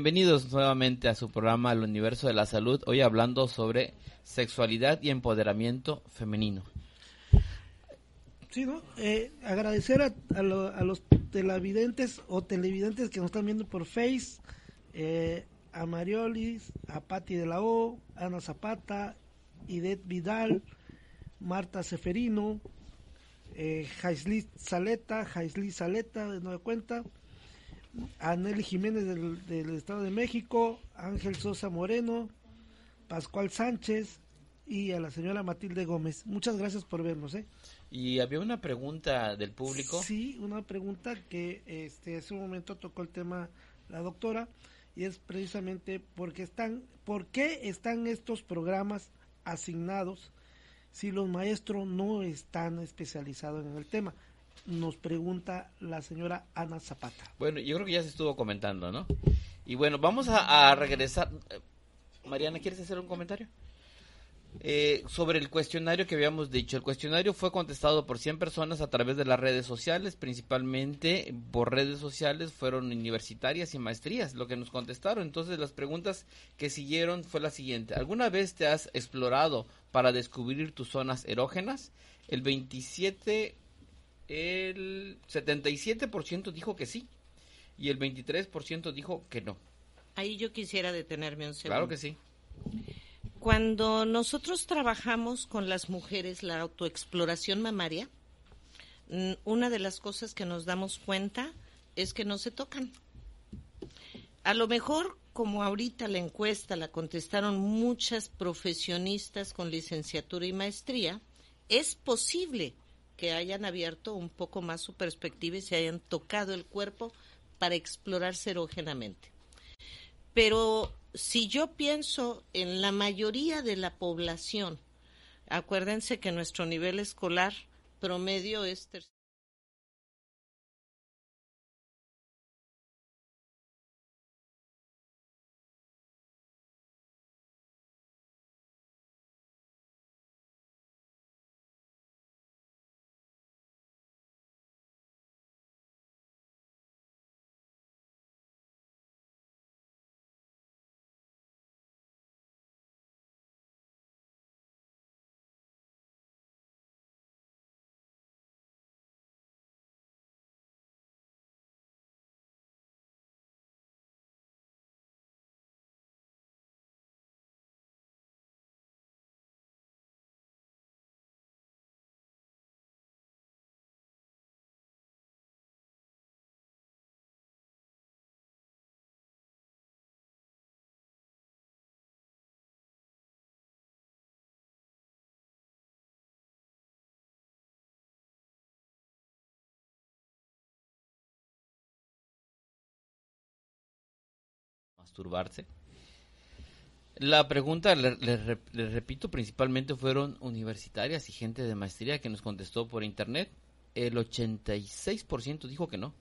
Bienvenidos nuevamente a su programa El Universo de la Salud, hoy hablando sobre sexualidad y empoderamiento femenino. Sí, ¿no? Eh, agradecer a, los televidentes o televidentes que nos están viendo por Face, eh, a Mariolis, a Patti de la O, Ana Zapata, Idet Vidal, Marta Seferino, eh, Jaisli Saleta, Jaisli Saleta de nueva cuenta, a Nelly Jiménez del, Estado de México, Ángel Sosa Moreno, Pascual Sánchez y a la señora Matilde Gómez. Muchas gracias por vernos. ¿eh? Y había una pregunta del público. Sí, una pregunta que este, hace un momento tocó el tema la doctora y es precisamente porque están, ¿por qué están estos programas asignados si los maestros no están especializados en el tema? Nos pregunta la señora Ana Zapata. Bueno, yo creo que ya se estuvo comentando, ¿no? Y bueno, vamos a, regresar. Eh, Mariana, ¿quieres hacer un comentario? Eh, sobre el cuestionario que habíamos dicho. El cuestionario fue contestado por 100 personas a través de las redes sociales, principalmente por redes sociales fueron universitarias y maestrías lo que nos contestaron. Entonces las preguntas que siguieron fue la siguiente. ¿Alguna vez te has explorado para descubrir tus zonas erógenas? El 27 el 77% dijo que sí y el 23% dijo que no. Ahí yo quisiera detenerme un segundo. Claro que sí. Cuando nosotros trabajamos con las mujeres la autoexploración mamaria, una de las cosas que nos damos cuenta es que no se tocan. A lo mejor, como ahorita la encuesta la contestaron muchas profesionistas con licenciatura y maestría, es posible que hayan abierto un poco más su perspectiva y se hayan tocado el cuerpo para explorarse erógenamente. Pero si yo pienso en la mayoría de la población, acuérdense que nuestro nivel escolar promedio es masturbarse. La pregunta, les repito, principalmente fueron universitarias y gente de maestría que nos contestó por internet. El 86% dijo que no.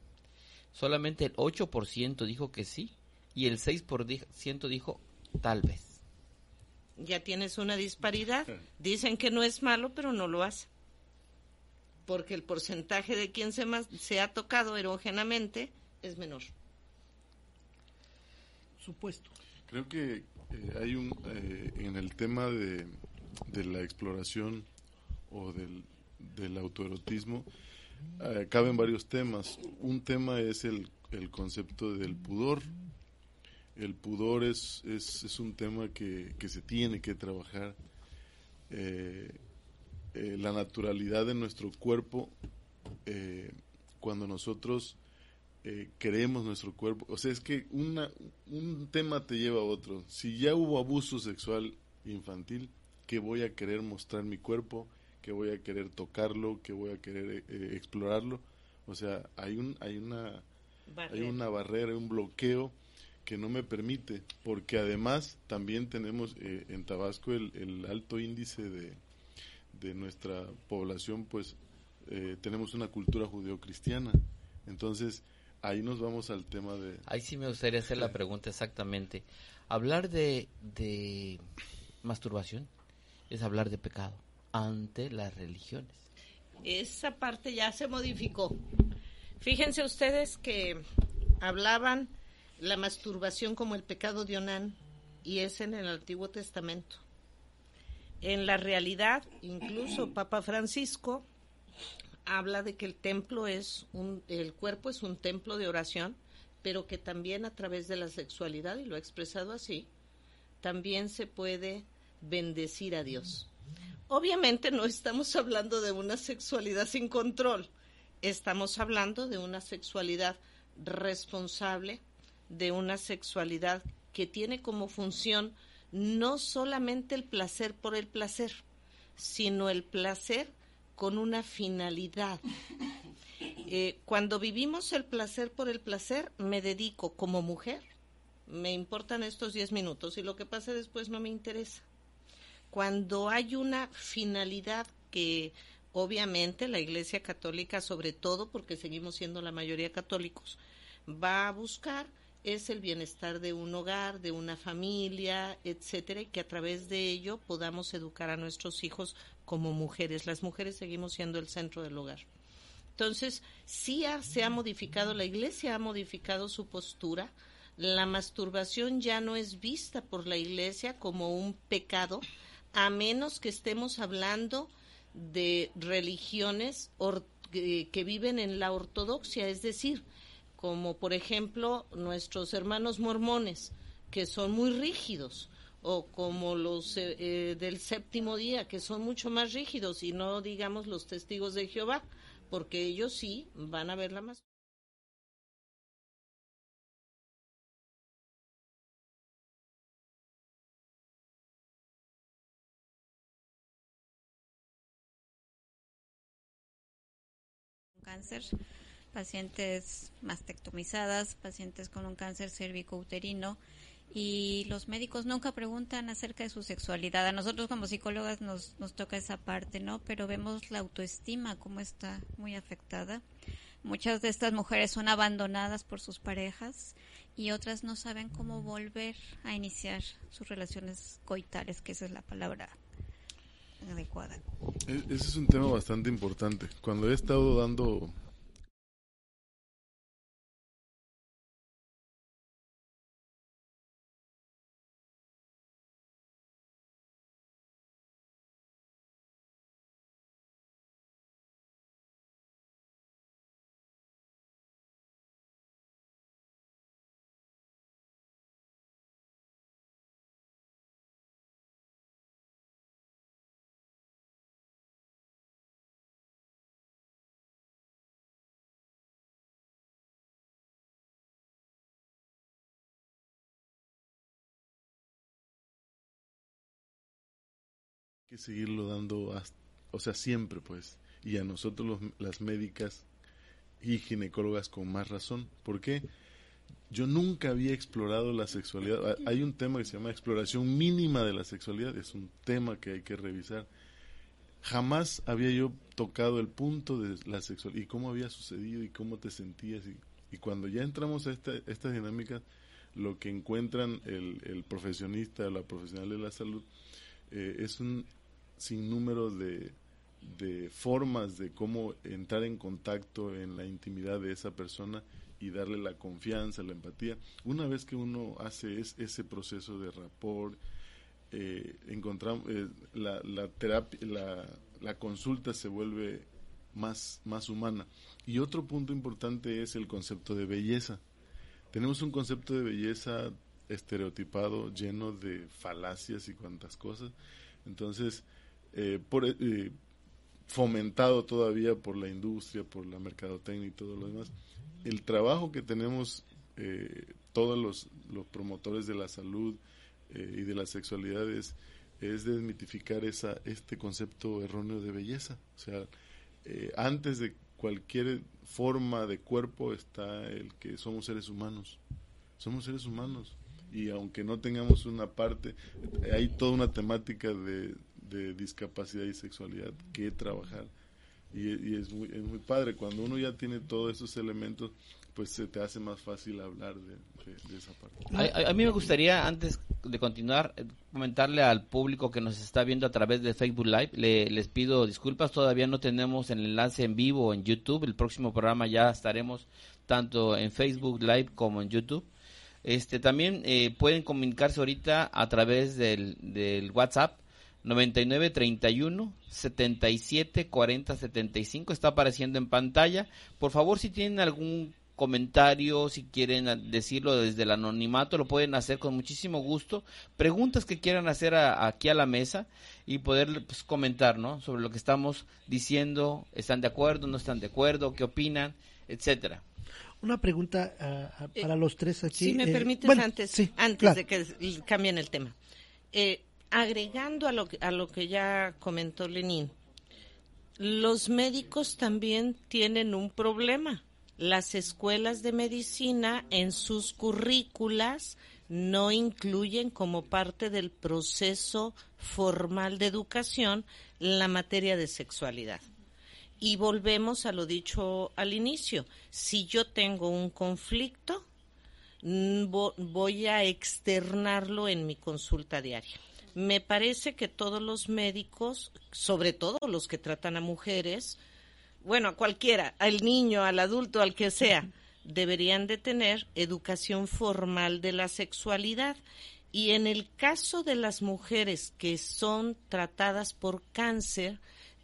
Solamente el 8% dijo que sí. Y el 6% dijo tal vez. Ya tienes una disparidad. Dicen que no es malo, pero no lo hace. Porque el porcentaje de quien se, se ha tocado erógenamente es menor supuesto. Creo que eh, hay un, eh, en el tema de, la exploración o del, del autoerotismo, eh, caben varios temas. Un tema es el, el concepto del pudor. El pudor es, es, es un tema que, que, se tiene que trabajar. la naturalidad de nuestro cuerpo, cuando nosotros eh, queremos nuestro cuerpo. O sea, es que una, un tema te lleva a otro. Si ya hubo abuso sexual infantil, que voy a querer mostrar mi cuerpo, que voy a querer tocarlo, que voy a querer eh, explorarlo. O sea, hay un hay una hay una barrera, un bloqueo que no me permite, porque además también tenemos eh, en Tabasco el, el, alto índice de, de nuestra población, pues tenemos una cultura judeocristiana. Entonces, ahí nos vamos al tema de... Ahí sí me gustaría hacer la pregunta exactamente. Hablar de, de masturbación es hablar de pecado ante las religiones. Esa parte ya se modificó. Fíjense ustedes que hablaban la masturbación como el pecado de Onán y es en el Antiguo Testamento. En la realidad, incluso Papa Francisco habla de que el templo es un, el cuerpo es un templo de oración, pero que también a través de la sexualidad, y lo ha expresado así, también se puede bendecir a Dios. Obviamente no estamos hablando de una sexualidad sin control, estamos hablando de una sexualidad responsable, de una sexualidad que tiene como función no solamente el placer por el placer, sino el placer con una finalidad. Eh, cuando vivimos el placer por el placer, me dedico como mujer, me importan estos 10 minutos y lo que pase después no me interesa. Cuando hay una finalidad que obviamente la Iglesia Católica, sobre todo porque seguimos siendo la mayoría católicos, va a buscar es el bienestar de un hogar, de una familia, etcétera, y que a través de ello podamos educar a nuestros hijos como mujeres. Las mujeres seguimos siendo el centro del hogar. Entonces, sí se ha modificado, la iglesia ha modificado su postura. La masturbación ya no es vista por la iglesia como un pecado, a menos que estemos hablando de religiones que viven en la ortodoxia, es decir, como por ejemplo nuestros hermanos mormones, que son muy rígidos o como los eh, eh, del séptimo día, que son mucho más rígidos, y no digamos los testigos de Jehová, porque ellos sí van a verla más. cáncer, pacientes mastectomizadas, pacientes con un cáncer cervicouterino y los médicos nunca preguntan acerca de su sexualidad. A nosotros como psicólogas nos, nos toca esa parte, ¿no? Pero vemos la autoestima como está muy afectada. Muchas de estas mujeres son abandonadas por sus parejas y otras no saben cómo volver a iniciar sus relaciones coitales, que esa es la palabra adecuada. E-, ese es un tema bastante importante. Cuando he estado dando que seguirlo dando, o sea, siempre pues. Y a nosotros los, las médicas y ginecólogas con más razón. ¿Por qué? Yo nunca había explorado la sexualidad. Hay un tema que se llama exploración mínima de la sexualidad. Es un tema que hay que revisar. Jamás había yo tocado el punto de la sexualidad y cómo había sucedido y cómo te sentías. Y, y cuando ya entramos a esta, estas dinámicas, lo que encuentran el, el profesionista, la profesional de la salud, eh, es un sinnúmero de, de formas de cómo entrar en contacto en la intimidad de esa persona y darle la confianza, la empatía. Una vez que uno hace ese proceso de rapport, eh, encontramos eh, la, la terapia, la, la, consulta se vuelve más, más humana. Y otro punto importante es el concepto de belleza. Tenemos un concepto de belleza estereotipado, lleno de falacias y cuantas cosas. Entonces, eh, por, eh, fomentado todavía por la industria, por la mercadotecnia y todo lo demás. El trabajo que tenemos eh, todos los, los, promotores de la salud y de la sexualidad es, desmitificar esa, este concepto erróneo de belleza. O sea, antes de cualquier forma de cuerpo está el que somos seres humanos. Somos seres humanos. Y aunque no tengamos una parte, hay toda una temática de, de discapacidad y sexualidad que trabajar. Y, es, muy, es muy padre, cuando uno ya tiene todos esos elementos, pues se te hace más fácil hablar de, esa parte. A, mí me gustaría, antes de continuar, eh, comentarle al público que nos está viendo a través de Facebook Live, le, les pido disculpas, todavía no tenemos el enlace en vivo en YouTube, el próximo programa ya estaremos tanto en Facebook Live como en YouTube. Este, también eh, pueden comunicarse ahorita a través del, del WhatsApp 99 31 77 40 75 está apareciendo en pantalla. Por favor, si tienen algún comentario, si quieren decirlo desde el anonimato, lo pueden hacer con muchísimo gusto. Preguntas que quieran hacer aquí a la mesa y poder pues, comentar, ¿no? Sobre lo que estamos diciendo, están de acuerdo, no están de acuerdo, qué opinan, etcétera. Una pregunta ah, para los tres aquí. Si me eh, permites antes, antes de que cambien el tema. Eh, agregando a lo, a lo que ya comentó Lenín, los médicos también tienen un problema. Las escuelas de medicina en sus currículas no incluyen como parte del proceso formal de educación la materia de sexualidad. Y volvemos a lo dicho al inicio. Si yo tengo un conflicto, mm, voy a externarlo en mi consulta diaria me parece que todos los médicos, sobre todo los que tratan a mujeres, bueno, a cualquiera, al niño, al adulto, al que sea, deberían de tener educación formal de la sexualidad. Y en el caso de las mujeres que son tratadas por cáncer,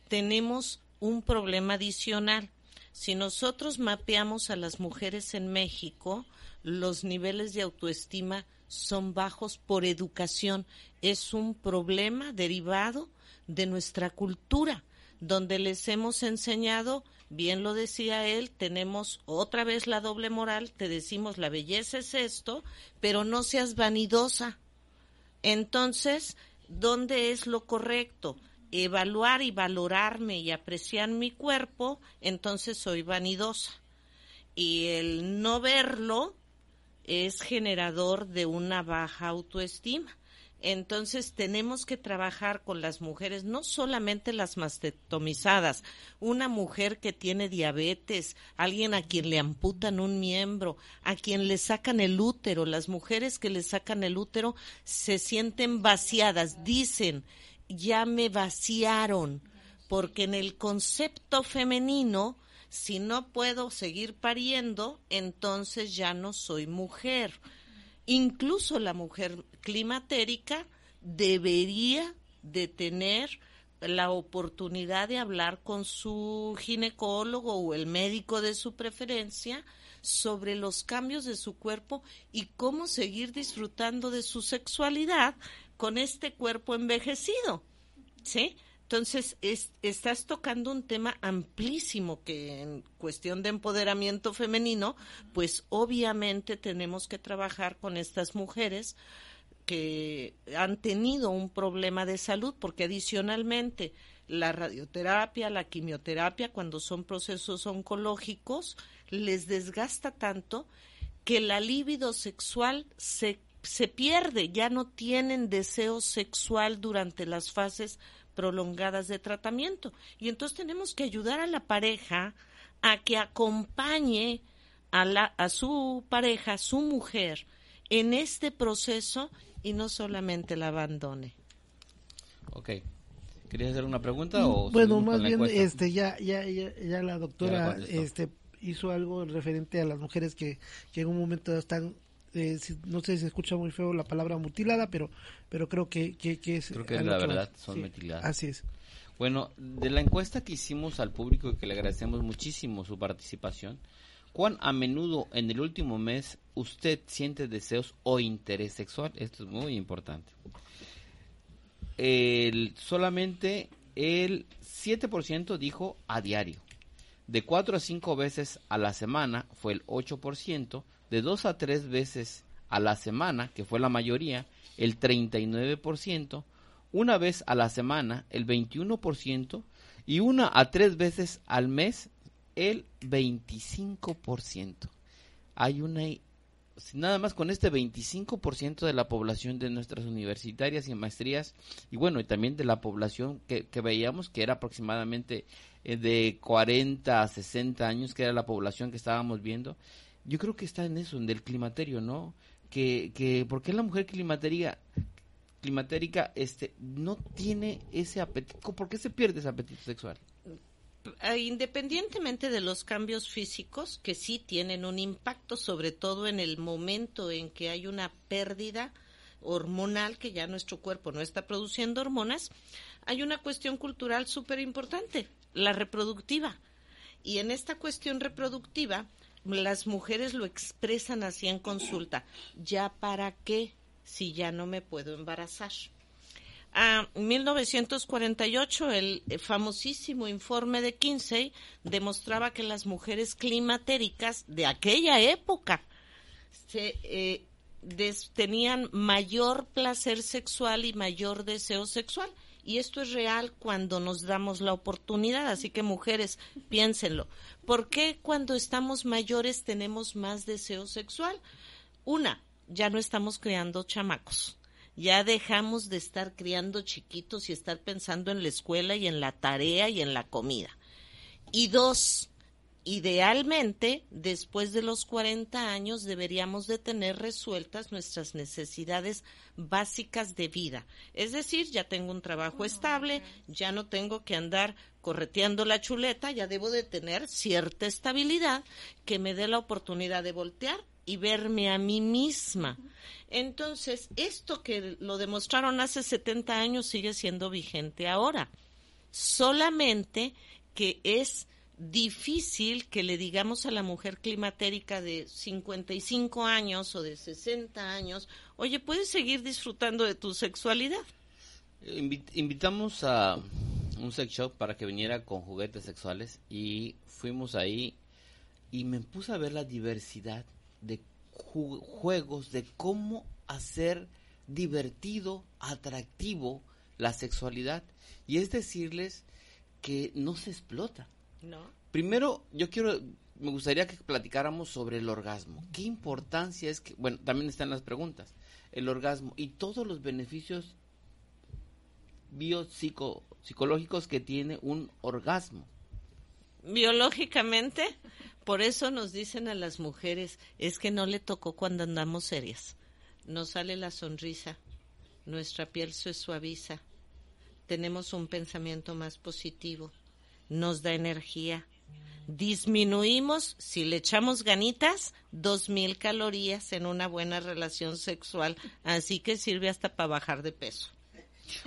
tenemos un problema adicional. Si nosotros mapeamos a las mujeres en México, los niveles de autoestima son bajos por educación. Es un problema derivado de nuestra cultura, donde les hemos enseñado, bien lo decía él, tenemos otra vez la doble moral, te decimos la belleza es esto, pero no seas vanidosa. Entonces, ¿dónde es lo correcto? Evaluar y valorarme y apreciar mi cuerpo, entonces soy vanidosa. Y el no verlo es generador de una baja autoestima. Entonces tenemos que trabajar con las mujeres, no solamente las mastectomizadas, una mujer que tiene diabetes, alguien a quien le amputan un miembro, a quien le sacan el útero, las mujeres que le sacan el útero se sienten vaciadas, dicen, ya me vaciaron, porque en el concepto femenino, si no puedo seguir pariendo, entonces ya no soy mujer. Incluso la mujer climatérica debería de tener la oportunidad de hablar con su ginecólogo o el médico de su preferencia sobre los cambios de su cuerpo y cómo seguir disfrutando de su sexualidad con este cuerpo envejecido. ¿Sí? Entonces, estás tocando un tema amplísimo que en cuestión de empoderamiento femenino, pues obviamente tenemos que trabajar con estas mujeres que han tenido un problema de salud, porque adicionalmente la radioterapia, la quimioterapia, cuando son procesos oncológicos, les desgasta tanto que la libido sexual se, se pierde, ya no tienen deseo sexual durante las fases prolongadas de tratamiento. Y entonces tenemos que ayudar a la pareja a que acompañe a, la, a su pareja, a su mujer, en este proceso y no solamente la abandone. Ok. ¿Querías hacer una pregunta o Bueno, más bien este ya, ya ya la doctora este hizo algo referente a las mujeres que, que en un momento están eh, no sé si se escucha muy feo la palabra mutilada, pero, pero creo que, que, es... Creo que es la verdad, son mutiladas. Así es. Bueno, de la encuesta que hicimos al público, que le agradecemos muchísimo su participación, ¿cuán a menudo en el último mes usted siente deseos o interés sexual? Esto es muy importante. El, solamente el 7% dijo a diario. De 4 a 5 veces a la semana fue el 8%, de dos a tres veces a la semana, que fue la mayoría, el 39%, una vez a la semana, el 21%, y una a tres veces al mes, el 25%. Hay una nada más con este 25% de la población de nuestras universitarias y maestrías, y bueno, y también de la población que, que veíamos que era aproximadamente eh, de 40 a 60 años, que era la población que estábamos viendo, yo creo que está en eso, en el climaterio, ¿no? Que, que ¿por qué la mujer climatérica, climatérica este, no tiene ese apetito? ¿Por qué se pierde ese apetito sexual? Eh, independientemente de los cambios físicos, que sí tienen un impacto, sobre todo en el momento en que hay una pérdida hormonal, que ya nuestro cuerpo no está produciendo hormonas, hay una cuestión cultural súper importante, la reproductiva. Y en esta cuestión reproductiva, las mujeres lo expresan así en consulta. ¿Ya para qué si ya no me puedo embarazar? A 1948, el famosísimo informe de Kinsey demostraba que las mujeres climatéricas de aquella época se, eh, tenían mayor placer sexual y mayor deseo sexual. Y esto es real cuando nos damos la oportunidad. Así que mujeres, piénsenlo. ¿Por qué cuando estamos mayores tenemos más deseo sexual? Una, ya no estamos creando chamacos. Ya dejamos de estar criando chiquitos y estar pensando en la escuela y en la tarea y en la comida. Y dos, idealmente, después de los 40 años, deberíamos de tener resueltas nuestras necesidades básicas de vida. Es decir, ya tengo un trabajo estable, ya no tengo que andar correteando la chuleta, ya debo de tener cierta estabilidad que me dé la oportunidad de voltear y verme a mí misma. Entonces, esto que lo demostraron hace 70 años sigue siendo vigente ahora. Solamente que es difícil que le digamos a la mujer climatérica de 55 años o de 60 años, oye, puedes seguir disfrutando de tu sexualidad. invitamos a un sex shop para que viniera con juguetes sexuales y fuimos ahí y me puse a ver la diversidad de juegos, de cómo hacer divertido, atractivo la sexualidad. Y es decirles que no se explota. No. Primero, yo quiero, me gustaría que platicáramos sobre el orgasmo. ¿Qué importancia es que, bueno, también están las preguntas, el orgasmo y todos los beneficios biopsicológicos que tiene un orgasmo? Biológicamente, por eso nos dicen a las mujeres, es que no le tocó cuando andamos serias. Nos sale la sonrisa, nuestra piel se suaviza, tenemos un pensamiento más positivo, nos da energía. Disminuimos, si le echamos ganitas, dos mil calorías en una buena relación sexual, así que sirve hasta para bajar de peso.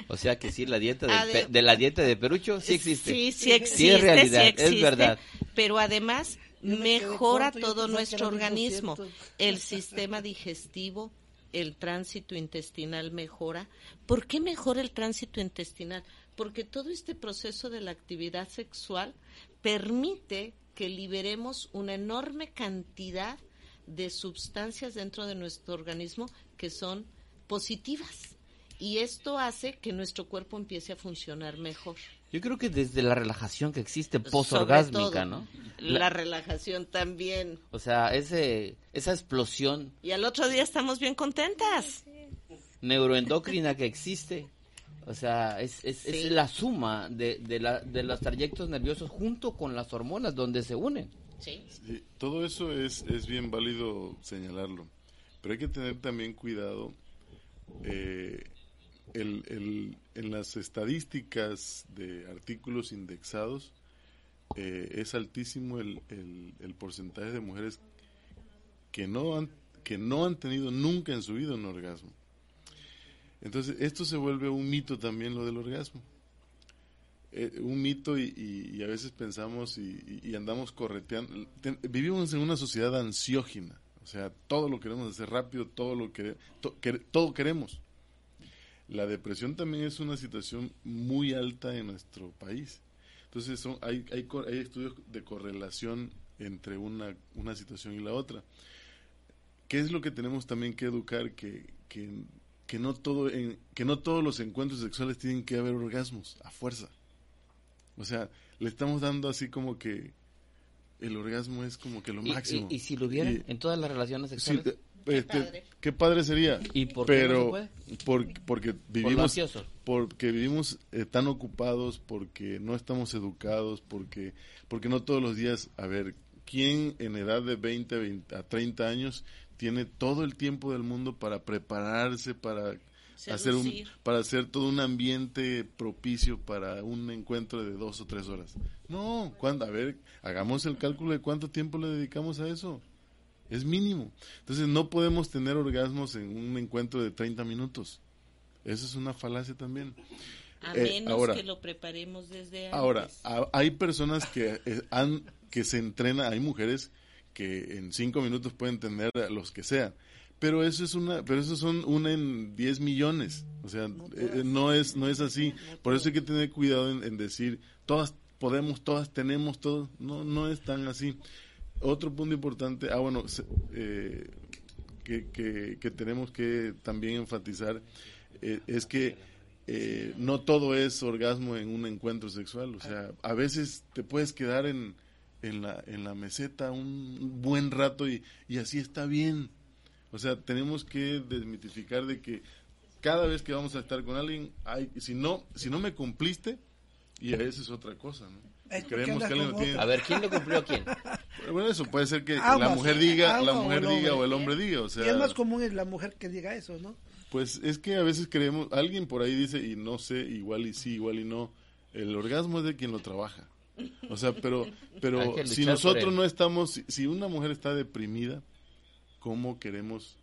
O sea que sí, la dieta de, la dieta de Perucho sí existe. Sí, sí existe, es realidad, es verdad. Pero además mejora todo nuestro organismo, el sistema digestivo, el tránsito intestinal mejora. ¿Por qué mejora el tránsito intestinal? Porque todo este proceso de la actividad sexual permite que liberemos una enorme cantidad de sustancias dentro de nuestro organismo que son positivas. Y esto hace que nuestro cuerpo empiece a funcionar mejor. Yo creo que desde la relajación que existe posorgásmica, ¿no? La, relajación también. O sea, ese, esa explosión. Y al otro día estamos bien contentas. Neuroendocrina que existe. O sea, es, es, la suma de, de, la, de los trayectos nerviosos junto con las hormonas donde se unen. Sí. todo eso es, es bien válido señalarlo. Pero hay que tener también cuidado. Eh, el, en las estadísticas de artículos indexados eh, es altísimo el, el, porcentaje de mujeres que no han que no han tenido nunca en su vida un orgasmo. Entonces, esto se vuelve un mito también lo del orgasmo. Eh, un mito y, a veces pensamos y, andamos correteando. vivimos en una sociedad ansiógena, o sea, todo lo queremos hacer rápido, todo lo que, todo queremos. La depresión también es una situación muy alta en nuestro país. Entonces son, hay, hay, hay estudios de correlación entre una, una situación y la otra. ¿Qué es lo que tenemos también que educar? Que, que, que, no todo en, que no todos los encuentros sexuales tienen que haber orgasmos, a fuerza. O sea, le estamos dando así como que el orgasmo es como que lo máximo. ¿Y, si lo hubiera en todas las relaciones sexuales? Este, qué, padre. sería. ¿Y por pero qué porque vivimos porque vivimos eh, tan ocupados, porque no estamos educados, porque porque no todos los días, a ver, ¿quién en edad de 20, a 30 años tiene todo el tiempo del mundo para prepararse, para hacer un, para hacer todo un ambiente propicio para un encuentro de dos o tres horas? No, cuando, a ver, hagamos el cálculo de cuánto tiempo le dedicamos a eso es mínimo. Entonces no podemos tener orgasmos en un encuentro de 30 minutos. Eso es una falacia también. A eh, menos que lo preparemos desde antes. Ahora, hay personas que eh, han que se entrenan, hay mujeres que en cinco minutos pueden tener a los que sea, pero eso es una, pero eso son una en 10 millones, o sea, eh, no, es no es así. Por eso hay que tener cuidado en, en decir todas podemos, todas tenemos, todo, no no es tan así. Otro punto importante, ah bueno, eh, que, que, tenemos que también enfatizar eh, es que eh, no todo es orgasmo en un encuentro sexual, o sea, a veces te puedes quedar en, en, la, en la meseta un buen rato y, y así está bien. O sea, tenemos que desmitificar de que cada vez que vamos a estar con alguien, hay, si no, si no me cumpliste, y a veces es otra cosa, ¿no? A ver, ¿quién lo cumplió a quién? (laughs) Bueno, eso puede ser que la mujer diga, la mujer diga o el hombre diga, o sea. Y es más común es la mujer que diga eso, ¿no? Pues es que a veces creemos, alguien por ahí dice y no sé, igual y sí, igual y no, el orgasmo es de quien lo trabaja. O sea, pero (laughs) pero si nosotros no estamos, si una mujer está deprimida, ¿cómo queremos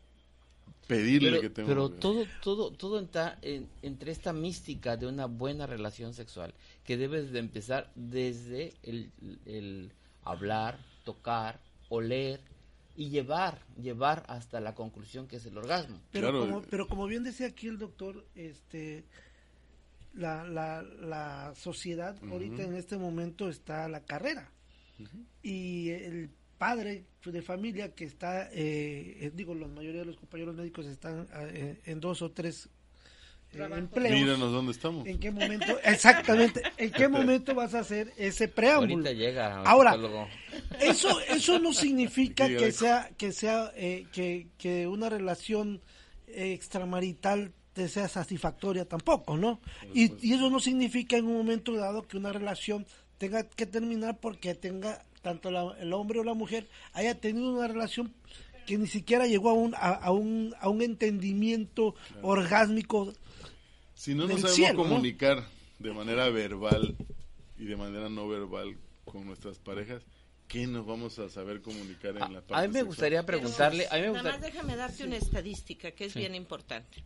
pedirle pero, que tenga Pero todo, todo, todo está entre esta mística de una buena relación sexual, que debes de empezar desde el, hablar, tocar, oler y llevar, llevar hasta la conclusión que es el orgasmo. Pero, como, pero como bien decía aquí el doctor, este, la, la, la sociedad ahorita en este momento está la carrera. Y el padre de familia que está, eh, eh, digo, la mayoría de los compañeros médicos están eh, en dos o tres eh, empleos. Míranos dónde estamos. ¿En qué momento? Exactamente. ¿En qué momento vas a hacer ese preámbulo? Ahorita llega. Ahora, eso eso no significa (laughs) que sea que sea eh, que, que una relación extramarital te sea satisfactoria tampoco, ¿no? Y, y eso no significa en un momento dado que una relación tenga que terminar porque tenga tanto la- el hombre o la mujer haya tenido una relación que ni siquiera llegó a un a, a un a un entendimiento orgásmico Si no nos sabemos cielo, ¿no? comunicar de manera verbal y de manera no verbal con nuestras parejas, ¿qué nos vamos a saber comunicar en la parte A mí me sexual? gustaría preguntarle, a mí me Nada más déjame darte una estadística que es bien importante.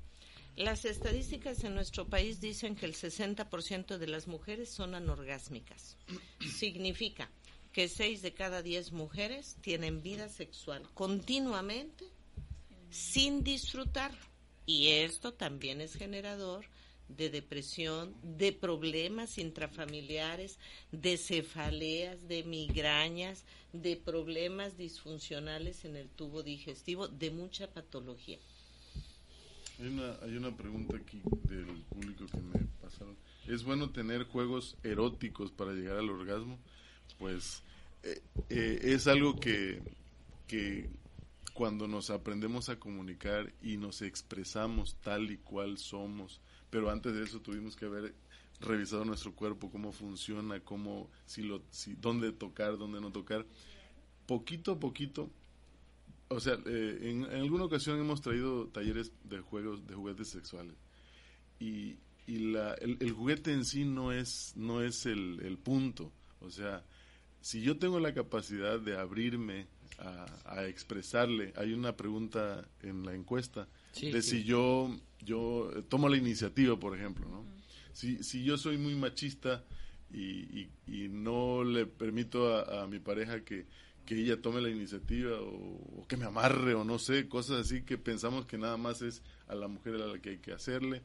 Las estadísticas en nuestro país dicen que el 60% de las mujeres son anorgásmicas. (clears throat) Significa que 6 de cada 10 mujeres tienen vida sexual continuamente sin disfrutar. Y esto también es generador de depresión, de problemas intrafamiliares, de cefaleas, de migrañas, de problemas disfuncionales en el tubo digestivo, de mucha patología. Hay una, hay una pregunta aquí del público que me pasaron. ¿Es bueno tener juegos eróticos para llegar al orgasmo? Pues eh, eh, es algo que, que cuando nos aprendemos a comunicar y nos expresamos tal y cual somos, pero antes de eso tuvimos que haber revisado nuestro cuerpo, cómo funciona, cómo, si lo, si, dónde tocar, dónde no tocar. Poquito a poquito o sea, eh, en, en alguna ocasión hemos traído talleres de juegos, de juguetes sexuales. Y, y la, el, el juguete en sí no es, no es el, el punto. O sea, si yo tengo la capacidad de abrirme a, a expresarle, hay una pregunta en la encuesta Sí, de sí. si yo, yo tomo la iniciativa, por ejemplo, ¿no? Si, si yo soy muy machista y, y, y no le permito a, a mi pareja que, que ella tome la iniciativa o, o que me amarre o no sé, cosas así que pensamos que nada más es a la mujer a la que hay que hacerle.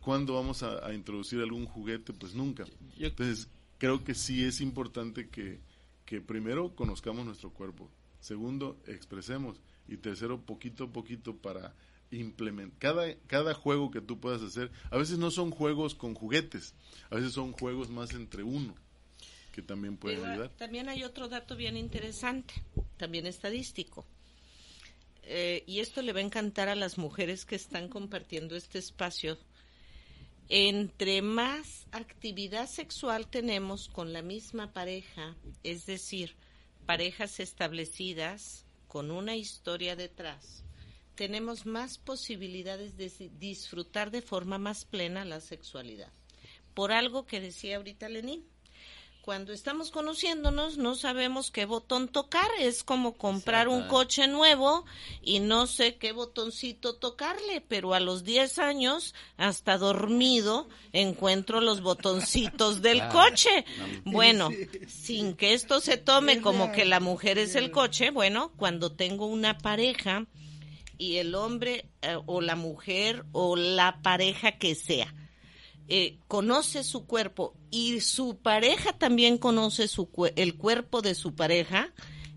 ¿Cuándo vamos a, a introducir algún juguete? Pues nunca. Entonces, creo que sí es importante que, que primero conozcamos nuestro cuerpo, segundo, expresemos y tercero, poquito a poquito para implementar. Cada, cada juego que tú puedas hacer, a veces no son juegos con juguetes, a veces son juegos más entre uno que también pueden ayudar. También hay otro dato bien interesante, también estadístico. Eh, y esto le va a encantar a las mujeres que están compartiendo este espacio. Entre más actividad sexual tenemos con la misma pareja, es decir, parejas establecidas con una historia detrás, tenemos más posibilidades de disfrutar de forma más plena la sexualidad. Por algo que decía ahorita Lenín, cuando estamos conociéndonos no sabemos qué botón tocar, es como comprar un coche nuevo y no sé qué botoncito tocarle, pero a los 10 años, hasta dormido, encuentro los botoncitos del Claro. coche. Bueno, sin que esto se tome como que la mujer es el coche, bueno, cuando tengo una pareja y el hombre eh, o la mujer o la pareja que sea eh, conoce su cuerpo y su pareja también conoce su el cuerpo de su pareja,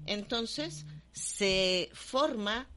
entonces se forma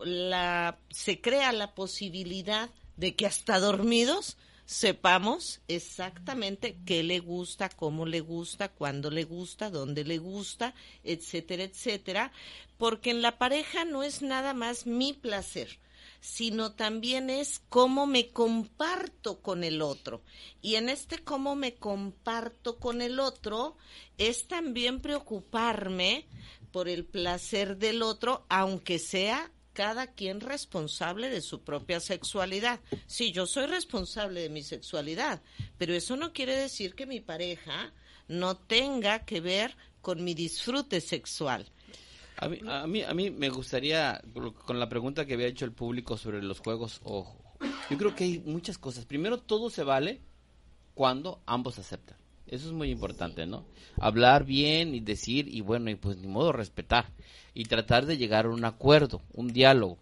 la se crea la posibilidad de que hasta dormidos sepamos exactamente qué le gusta, cómo le gusta, cuándo le gusta, dónde le gusta, etcétera, etcétera, porque en la pareja no es nada más mi placer, sino también es cómo me comparto con el otro. Y en este cómo me comparto con el otro es también preocuparme por el placer del otro, aunque sea cada quien responsable de su propia sexualidad. Sí, yo soy responsable de mi sexualidad, pero eso no quiere decir que mi pareja no tenga que ver con mi disfrute sexual. A mí, a mí, a mí me gustaría, con la pregunta que había hecho el público sobre los juegos, ojo, yo creo que hay muchas cosas. Primero, todo se vale cuando ambos aceptan. Eso es muy importante, ¿no? Hablar bien y decir, y bueno, y pues ni modo respetar. Y tratar de llegar a un acuerdo, un diálogo.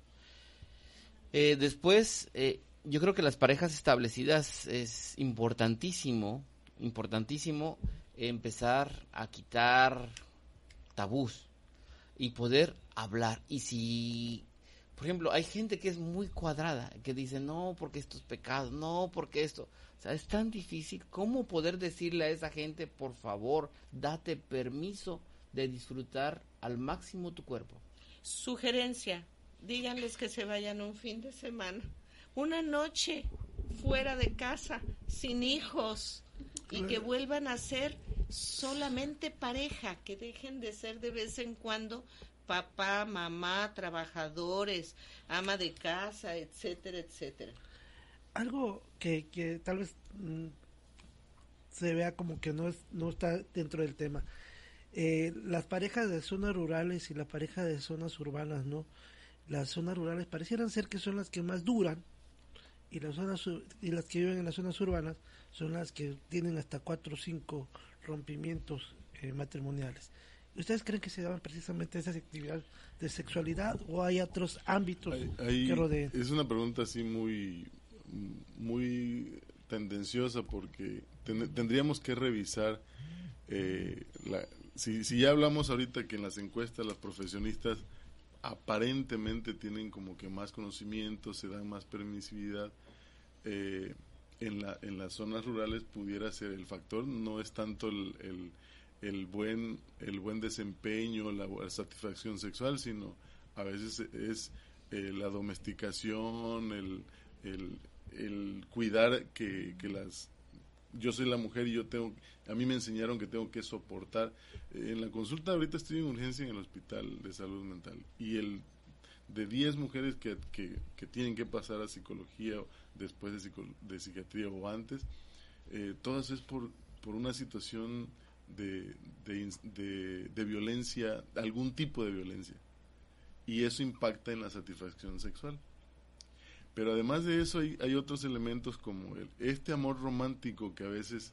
Eh, después, eh, yo creo que las parejas establecidas es importantísimo, importantísimo empezar a quitar tabús y poder hablar. Y si por ejemplo, hay gente que es muy cuadrada, que dice, no, porque esto es pecado, no, porque esto. O sea, es tan difícil. ¿Cómo poder decirle a esa gente, por favor, date permiso de disfrutar al máximo tu cuerpo? Sugerencia, díganles que se vayan un fin de semana, una noche fuera de casa, sin hijos, y que vuelvan a ser solamente pareja, que dejen de ser de vez en cuando papá, mamá, trabajadores, ama de casa, etcétera, etcétera. Algo que, que tal vez mm, se vea como que no, es, no está dentro del tema. Eh, las parejas de zonas rurales y la pareja de zonas urbanas, ¿no? Las zonas rurales parecieran ser que son las que más duran y las zonas y las que viven en las zonas urbanas son las que tienen hasta cuatro o cinco rompimientos eh, matrimoniales. ¿Ustedes creen que se daban precisamente esas actividades de sexualidad o hay otros ámbitos que rodeen? Es una pregunta así muy, muy tendenciosa porque tendríamos que revisar, eh, si, si ya hablamos ahorita que en las encuestas las profesionistas aparentemente tienen como que más conocimiento, se dan más permisividad, eh, en, la, en las zonas rurales pudiera ser el factor, no es tanto el el buen, el buen desempeño, la, satisfacción sexual, sino a veces es eh, la domesticación, el, el, cuidar que, que, las... Yo soy la mujer y yo tengo... A mí me enseñaron que tengo que soportar. en la consulta ahorita estoy en urgencia en el hospital de salud mental y el de 10 mujeres que, que, que, tienen que pasar a psicología después de, de psiquiatría o antes, eh, todas es por, por una situación de, de, violencia, algún tipo de violencia. Y eso impacta en la satisfacción sexual. Pero además de eso hay, hay otros elementos como el, este amor romántico que a veces...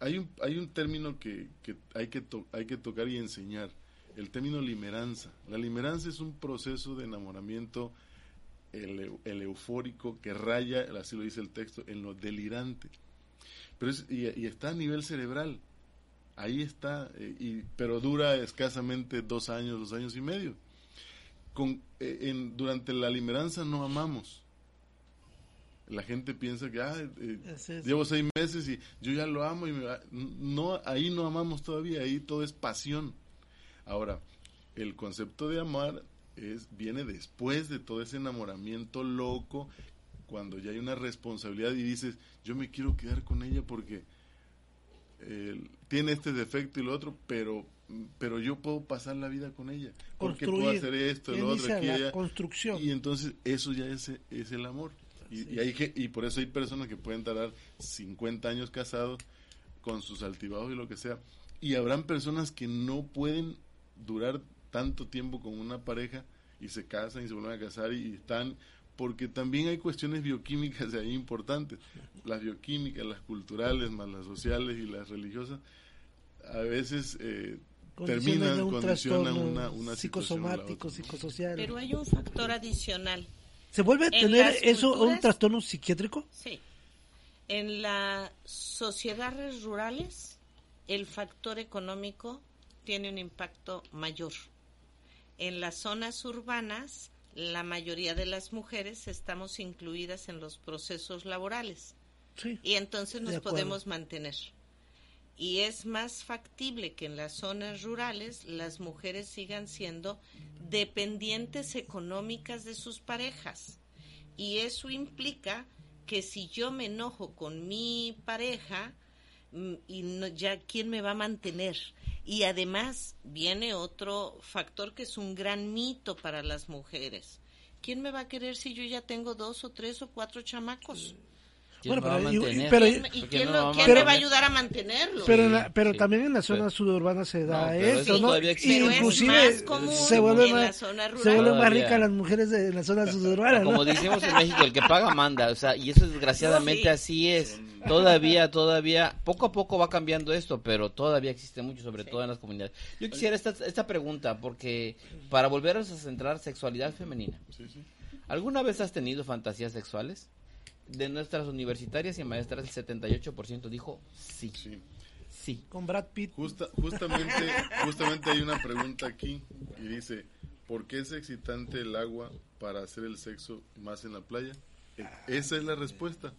Hay un, hay un término que, que, hay, que hay que tocar y enseñar, el término limeranza. La limeranza es un proceso de enamoramiento el, el, eufórico que raya, así lo dice el texto, en lo delirante. Pero y, está a nivel cerebral ahí está, eh, y, pero dura escasamente dos años, dos años y medio. Con, eh, en, durante la limeranza no amamos. La gente piensa que ah, eh, llevo seis meses y yo ya lo amo y no ahí no amamos todavía, ahí todo es pasión. Ahora, el concepto de amar es viene después de todo ese enamoramiento loco, cuando ya hay una responsabilidad y dices, yo me quiero quedar con ella porque tiene este defecto y lo otro, pero pero yo puedo pasar la vida con ella porque puedo hacer esto, lo otro, construcción. y entonces eso ya es, es el amor. Y, y, hay, y por eso hay personas que pueden tardar 50 años casados con sus altibajos y lo que sea. Y habrán personas que no pueden durar tanto tiempo con una pareja y se casan y se vuelven a casar y están porque también hay cuestiones bioquímicas ahí importantes. Las bioquímicas, las culturales, más las sociales y las religiosas, a veces eh, terminan, un condicionan una, una psicosomático, psicosocial. Pero hay un factor adicional. ¿Se vuelve a tener eso un trastorno psiquiátrico? Sí. En las sociedades rurales, el factor económico tiene un impacto mayor. En las zonas urbanas, la mayoría de las mujeres estamos incluidas en los procesos laborales. y entonces nos podemos mantener. Y es más factible que en las zonas rurales las mujeres sigan siendo dependientes económicas de sus parejas. Y eso implica que si yo me enojo con mi pareja, mm, y no, ya quién me va a mantener. Y además viene otro factor que es un gran mito para las mujeres. ¿Quién me va a querer si yo ya tengo dos o tres o cuatro chamacos? ¿Quién pero, ¿Y, quién, me va a ayudar a mantenerlo? Pero, pero también en la zona suburbana se da eso, ¿no? Inclusive se vuelve más, se vuelve más rica las mujeres de la zona suburbana. Como decimos en México, el que paga manda, o sea, y eso desgraciadamente así es. Todavía, todavía, poco a poco va cambiando esto, pero todavía existe mucho, sobre todo en las comunidades. Yo quisiera esta, esta pregunta, porque para volvernos a centrar sexualidad femenina. ¿Alguna vez has tenido fantasías sexuales? De nuestras universitarias y maestras, el 78% dijo sí. sí. Con Brad Pitt. justamente, justamente hay una pregunta aquí y dice, ¿Por qué es excitante el agua para hacer el sexo más en la playa? Eh, esa es la respuesta.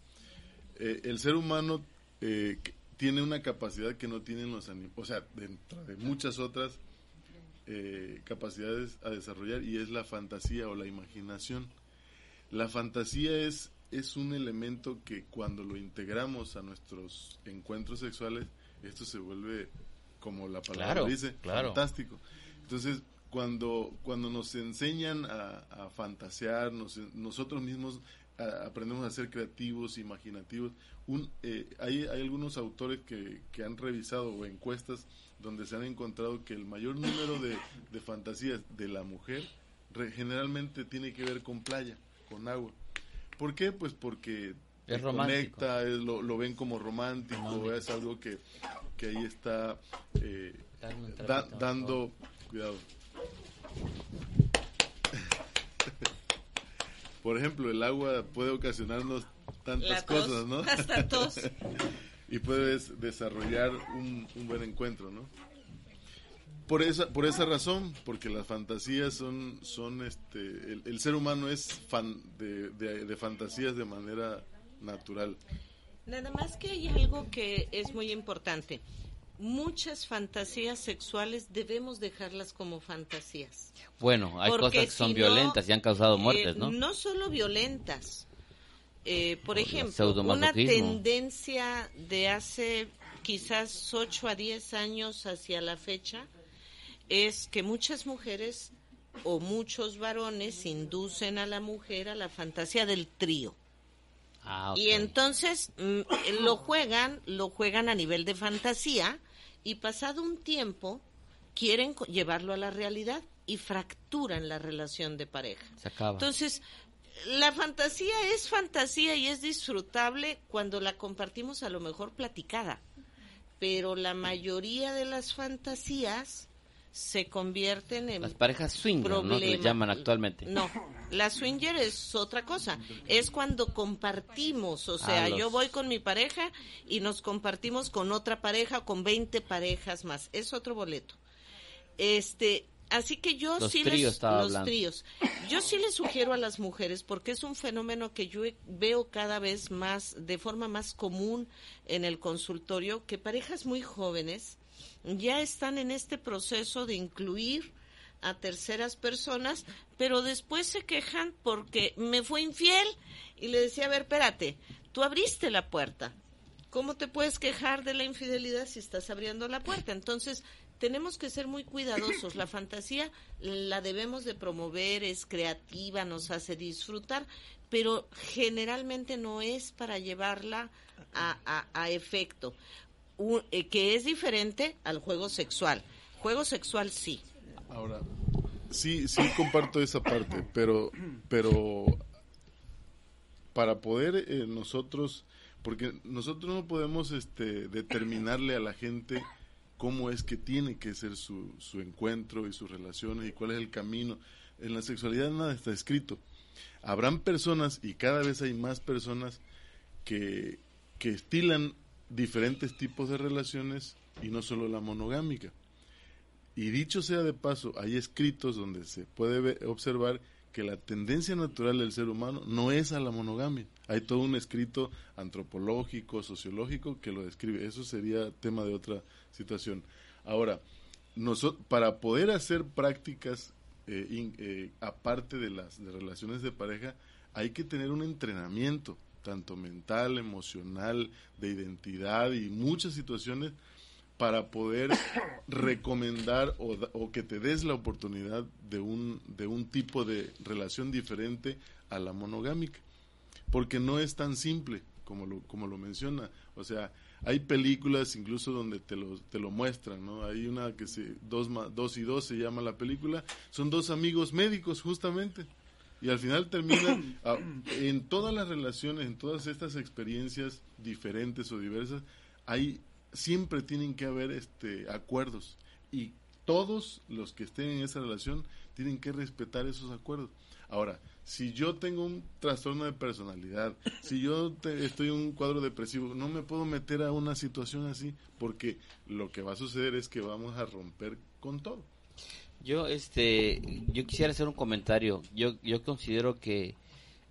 Eh, el ser humano eh, tiene una capacidad que no tienen los animales, o sea, dentro de muchas otras capacidades a desarrollar y es la fantasía o la imaginación. La fantasía es, es un elemento que cuando lo integramos a nuestros encuentros sexuales, esto se vuelve, como la palabra dice, fantástico. Entonces, cuando, cuando nos enseñan a, fantasear, nosotros mismos aprendemos a ser creativos, imaginativos. Un, eh, hay, hay, algunos autores que, que, han revisado encuestas donde se han encontrado que el mayor número de, de fantasías de la mujer generalmente tiene que ver con playa, con agua. ¿Por qué? Pues porque es conecta, lo, lo, ven como romántico, es algo que, que ahí está eh, dando... Cuidado. (laughs) Por ejemplo, el agua puede ocasionarnos tantas cosas, ¿no? Hasta tos. (laughs) y puedes desarrollar un, buen encuentro, ¿no? Por esa, por esa razón, porque las fantasías son, son este, el, ser humano es fan de, de fantasías de manera natural. Nada más que hay algo que es muy importante muchas fantasías sexuales debemos dejarlas como fantasías. Bueno, hay cosas que son violentas y han causado eh, muertes, ¿no? No solo violentas. Eh, por ejemplo, una tendencia de hace quizás 8 a 10 años hacia la fecha es que muchas mujeres o muchos varones inducen a la mujer a la fantasía del trío. Ah, y entonces mm, lo juegan, lo juegan a nivel de fantasía y pasado un tiempo quieren llevarlo a la realidad y fracturan la relación de pareja. Se acaba. Entonces, la fantasía es fantasía y es disfrutable cuando la compartimos a lo mejor platicada, pero la mayoría de las fantasías se convierten en las parejas swinger, ¿no? Que llaman actualmente. No, la swinger es otra cosa. Es cuando compartimos, o sea, ah, yo voy con mi pareja y nos compartimos con otra pareja, con 20 parejas más. Es otro boleto. Este, así que yo sí les los tríos. Yo sí les sugiero a las mujeres porque es un fenómeno que yo veo cada vez más de forma más común en el consultorio que parejas muy jóvenes ya están en este proceso de incluir a terceras personas, pero después se quejan porque me fue infiel y le decía, a ver, espérate, tú abriste la puerta. ¿Cómo te puedes quejar de la infidelidad si estás abriendo la puerta? Entonces, tenemos que ser muy cuidadosos. La fantasía la debemos de promover, es creativa, nos hace disfrutar, pero generalmente no es para llevarla a, a efecto. Eh, que es diferente al juego sexual. Juego sexual sí. Ahora, sí, sí comparto esa parte, pero, pero para poder eh, nosotros, porque nosotros no podemos este, determinarle a la gente cómo es que tiene que ser su, su encuentro y sus relaciones y cuál es el camino. En la sexualidad nada está escrito. Habrán personas, y cada vez hay más personas, que, que estilan diferentes tipos de relaciones y no solo la monogámica. Y dicho sea de paso, hay escritos donde se puede observar que la tendencia natural del ser humano no es a la monogamia. Hay todo un escrito antropológico, sociológico que lo describe. Eso sería tema de otra situación. Ahora, para poder hacer prácticas eh, eh, aparte de las de relaciones de pareja, hay que tener un entrenamiento tanto mental, emocional, de identidad y muchas situaciones para poder (coughs) recomendar o, que te des la oportunidad de un, de un tipo de relación diferente a la monogámica. Porque no es tan simple como lo, como lo menciona. O sea, hay películas incluso donde te lo, te lo muestran, ¿no? Hay una que se, dos, dos y dos se llama la película, son dos amigos médicos justamente y al final termina (coughs) ah, en todas las relaciones, en todas estas experiencias diferentes o diversas, hay siempre tienen que haber este acuerdos y todos los que estén en esa relación tienen que respetar esos acuerdos. Ahora, si yo tengo un trastorno de personalidad, si yo estoy en un cuadro depresivo, no me puedo meter a una situación así porque lo que va a suceder es que vamos a romper con todo. Yo, este, yo quisiera hacer un comentario. Yo, yo considero que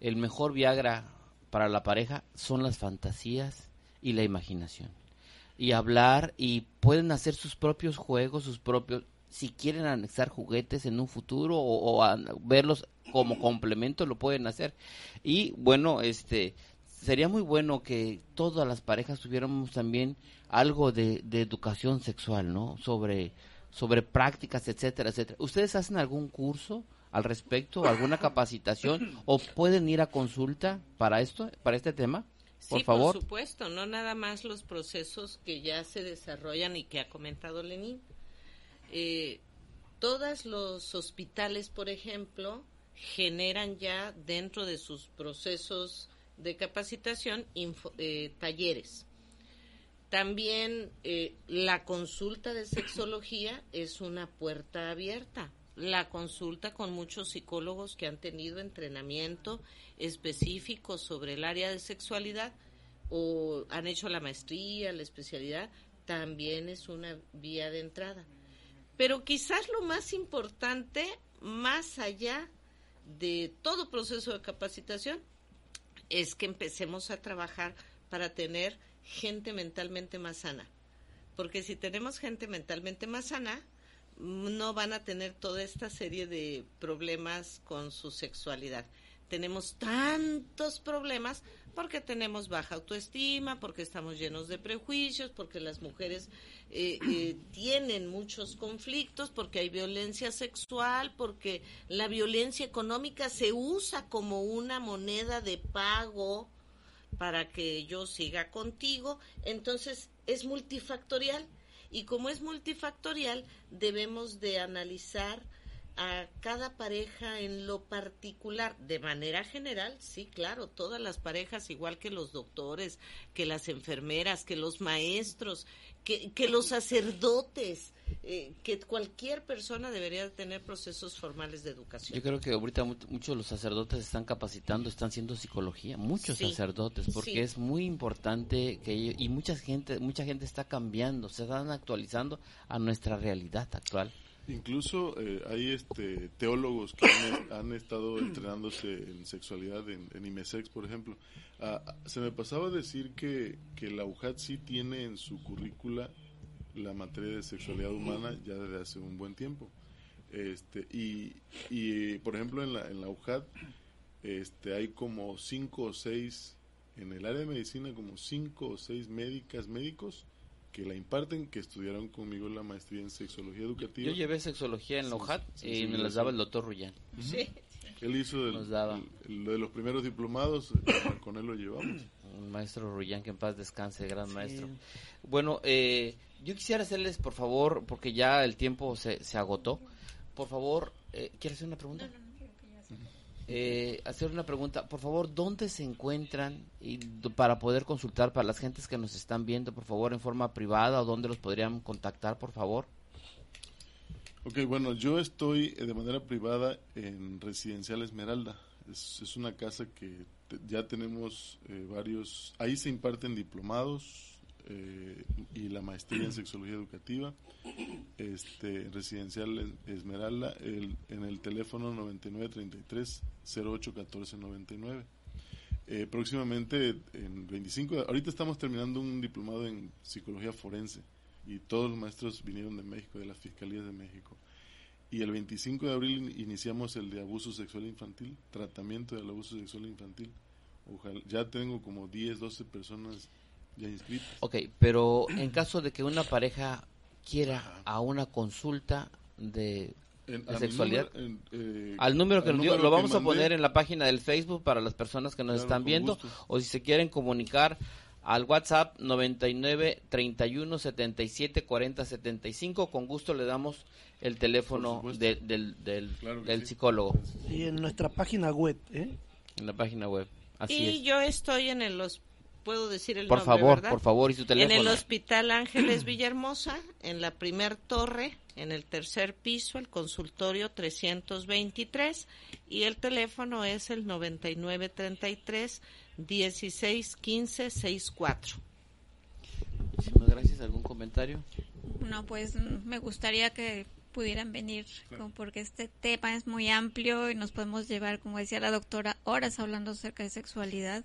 el mejor Viagra para la pareja son las fantasías y la imaginación. Y hablar y pueden hacer sus propios juegos, sus propios, si quieren anexar juguetes en un futuro o, verlos como complemento lo pueden hacer. Y bueno, este, sería muy bueno que todas las parejas tuviéramos también algo de, de educación sexual, ¿no? Sobre sobre prácticas, etcétera, etcétera. ¿Ustedes hacen algún curso al respecto, alguna capacitación o pueden ir a consulta para esto, para este tema? Por sí, favor. por supuesto, no nada más los procesos que ya se desarrollan y que ha comentado Lenín. Eh, todos los hospitales, por ejemplo, generan ya dentro de sus procesos de capacitación eh, talleres también eh, la consulta de sexología es una puerta abierta. La consulta con muchos psicólogos que han tenido entrenamiento específico sobre el área de sexualidad o han hecho la maestría, la especialidad, también es una vía de entrada. Pero quizás lo más importante, más allá de todo proceso de capacitación, es que empecemos a trabajar para tener gente mentalmente más sana. Porque si tenemos gente mentalmente más sana, no van a tener toda esta serie de problemas con su sexualidad. Tenemos tantos problemas porque tenemos baja autoestima, porque estamos llenos de prejuicios, porque las mujeres eh, eh, (clears throat) tienen muchos conflictos, porque hay violencia sexual, porque la violencia económica se usa como una moneda de pago para que yo siga contigo. Entonces es multifactorial y como es multifactorial debemos de analizar a cada pareja en lo particular, de manera general, sí, claro, todas las parejas, igual que los doctores, que las enfermeras, que los maestros, que, que los sacerdotes, eh, que cualquier persona debería tener procesos formales de educación. Yo creo que ahorita muchos de los sacerdotes están capacitando, están haciendo psicología, muchos sacerdotes, porque es muy importante que y mucha gente, mucha gente está cambiando, se están actualizando a nuestra realidad actual. Incluso eh, hay este teólogos que han, estado (clears throat) entrenándose en sexualidad en, en IMESEX, por ejemplo. Ah, se me pasaba decir que, que la UJAT sí tiene en su currícula la materia de sexualidad humana ya desde hace un buen tiempo. Este, y, y por ejemplo en la, en la UJAT este, hay como cinco o seis, en el área de medicina como cinco o seis médicas, médicos que la imparten, que estudiaron conmigo la maestría en sexología educativa. Yo llevé sexología en la UJAT y me las daba el doctor Rullán. Sí. Él hizo el, lo de los primeros diplomados, con él lo llevamos. Un maestro Rullán, que en paz descanse, gran maestro. Bueno, eh, yo quisiera hacerles, por favor, porque ya el tiempo se, se agotó, por favor, eh, ¿quieres hacer una pregunta? Eh, hacer una pregunta, por favor, ¿dónde se encuentran y para poder consultar para las gentes que nos están viendo, por favor, en forma privada o dónde los podrían contactar, por favor? Ok, bueno, yo estoy eh, de manera privada en Residencial Esmeralda. Es, es una casa que ya tenemos eh, varios, ahí se imparten diplomados, eh, y la maestría en sexología educativa, este, residencial Esmeralda, el, en el teléfono 9933 081499. Eh, próximamente, en 25, ahorita estamos terminando un diplomado en psicología forense y todos los maestros vinieron de México, de las fiscalías de México. Y el 25 de abril iniciamos el de abuso sexual infantil, tratamiento del abuso sexual infantil. Ojalá, ya tengo como 10, 12 personas ya Ok, pero en caso de que una pareja quiera a una consulta de, sexualidad, eh, al número que nos dio, lo vamos a poner en la página del Facebook para las personas que nos están viendo, o si se quieren comunicar al WhatsApp 99 31 77 40 75. Con gusto le damos el teléfono del, del, psicólogo. Y en nuestra página web, ¿eh? En la página web. Así y yo estoy en el puedo decir el por favor, por favor, y su teléfono. En el Hospital Ángeles Villahermosa, en la primer torre, en el tercer piso, el consultorio 323 y el teléfono es el 9933 1615 64. Muchísimas gracias. ¿Algún comentario? No, pues me gustaría que pudieran venir, porque este tema es muy amplio y nos podemos llevar, como decía la doctora, horas hablando acerca de sexualidad.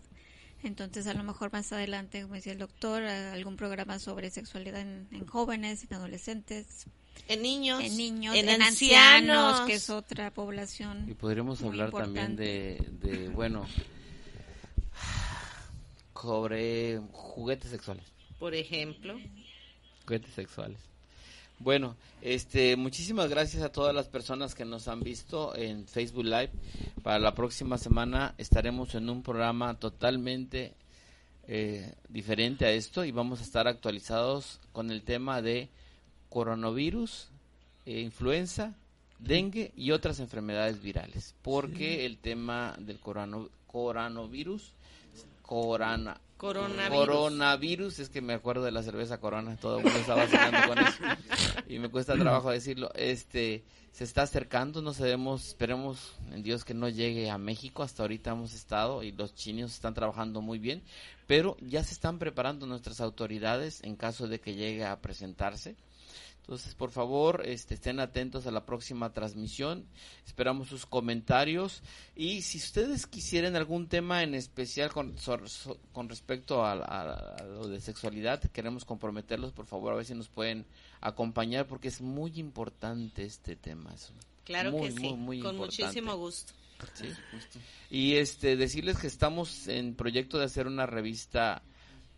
Entonces, a lo mejor más adelante, como decía el doctor, algún programa sobre sexualidad en, jóvenes, en adolescentes. En niños, en niños, en, ancianos, que es otra población. Y podríamos hablar también de, de, bueno, sobre juguetes sexuales. Por ejemplo. Juguetes sexuales. Bueno, este, muchísimas gracias a todas las personas que nos han visto en Facebook Live. Para la próxima semana estaremos en un programa totalmente eh, diferente a esto y vamos a estar actualizados con el tema de coronavirus, eh, influenza, dengue y otras enfermedades virales. Porque el tema del coronavirus, corona, Coronavirus. es que me acuerdo de la cerveza Corona, todo el mundo estaba cenando con eso y me cuesta trabajo decirlo. Este se está acercando, no sabemos, esperemos en Dios que no llegue a México, hasta ahorita hemos estado y los chinos están trabajando muy bien, pero ya se están preparando nuestras autoridades en caso de que llegue a presentarse. Entonces, por favor, este, estén atentos a la próxima transmisión. Esperamos sus comentarios. Y si ustedes quisieran algún tema en especial con, con respecto a, lo de sexualidad, queremos comprometerlos, por favor, a ver si nos pueden acompañar, porque es muy importante este tema. claro que sí, con muchísimo gusto. Y este, decirles que estamos en proyecto de hacer una revista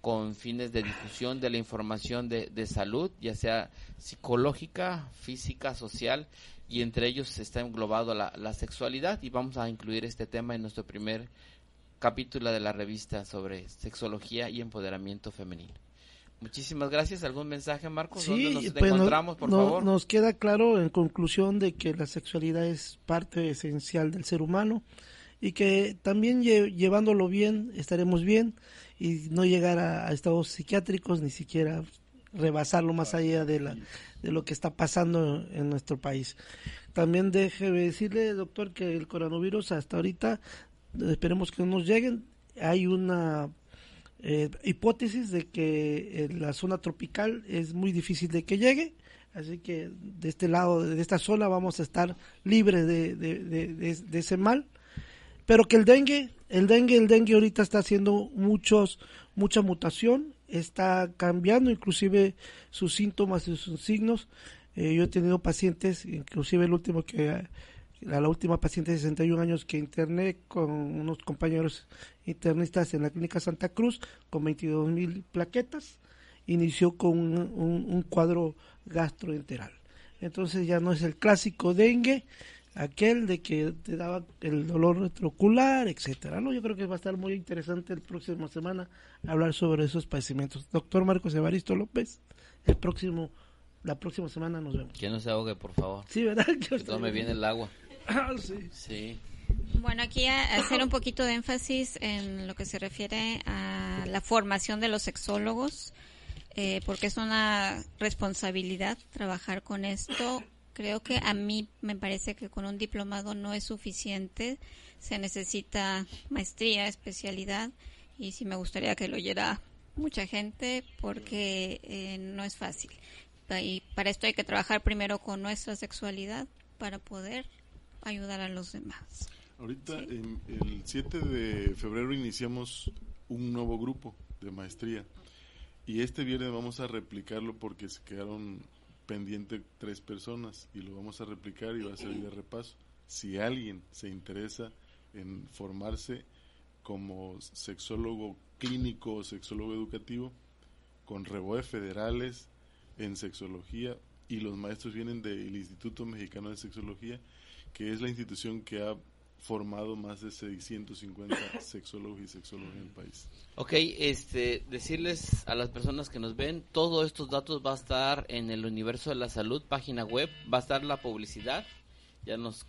con fines de difusión de la información de, de, salud, ya sea psicológica, física, social, y entre ellos está englobado la, la, sexualidad y vamos a incluir este tema en nuestro primer capítulo de la revista sobre sexología y empoderamiento femenino. Muchísimas gracias. ¿Algún mensaje, Marcos? Sí, nos pues encontramos, por favor? Nos queda claro en conclusión de que la sexualidad es parte esencial del ser humano y que también llevándolo bien estaremos bien y no llegar a, estados psiquiátricos, ni siquiera rebasarlo más allá de, la, de lo que está pasando en nuestro país. También déjeme decirle, doctor, que el coronavirus hasta ahorita, esperemos que no nos lleguen, hay una eh, hipótesis de que en la zona tropical es muy difícil de que llegue, así que de este lado, de esta zona, vamos a estar libres de, de, de ese mal, pero que el dengue el dengue, el dengue ahorita está haciendo muchos, mucha mutación, está cambiando inclusive sus síntomas y sus signos. Eh, yo he tenido pacientes, inclusive el último que la, última paciente de 61 años que interné con unos compañeros internistas en la clínica Santa Cruz con 22 mil plaquetas, inició con un, un cuadro gastroenteral. Entonces ya no es el clásico dengue, aquel de que te daba el dolor retrocular, etcétera. ¿no? Yo creo que va a estar muy interesante el próximo semana hablar sobre esos padecimientos. Doctor Marcos Evaristo López, el próximo, la próxima semana nos vemos. Que no se ahogue, por favor. Sí, ¿verdad? (laughs) Que, tome bien el agua. Ah, sí. Sí. Bueno, aquí hacer un poquito de énfasis en lo que se refiere a la formación de los sexólogos, eh, porque es una responsabilidad trabajar con esto Creo que a mí me parece que con un diplomado no es suficiente, se necesita maestría, especialidad y sí me gustaría que lo oyera mucha gente porque eh, no es fácil. Y para esto hay que trabajar primero con nuestra sexualidad para poder ayudar a los demás. Ahorita, el 7 de febrero iniciamos un nuevo grupo de maestría y este viernes vamos a replicarlo porque se quedaron pendiente tres personas y lo vamos a replicar y va a ser de repaso. Si alguien se interesa en formarse como sexólogo clínico o sexólogo educativo, con reboe federales en sexología y los maestros vienen del Instituto Mexicano de Sexología, que es la institución que ha formado más de 650 sexólogos y sexólogas en el país. Ok, este, decirles a las personas que nos ven, todos estos datos va a estar en el universo de la salud, página web, va a estar la publicidad, ya nos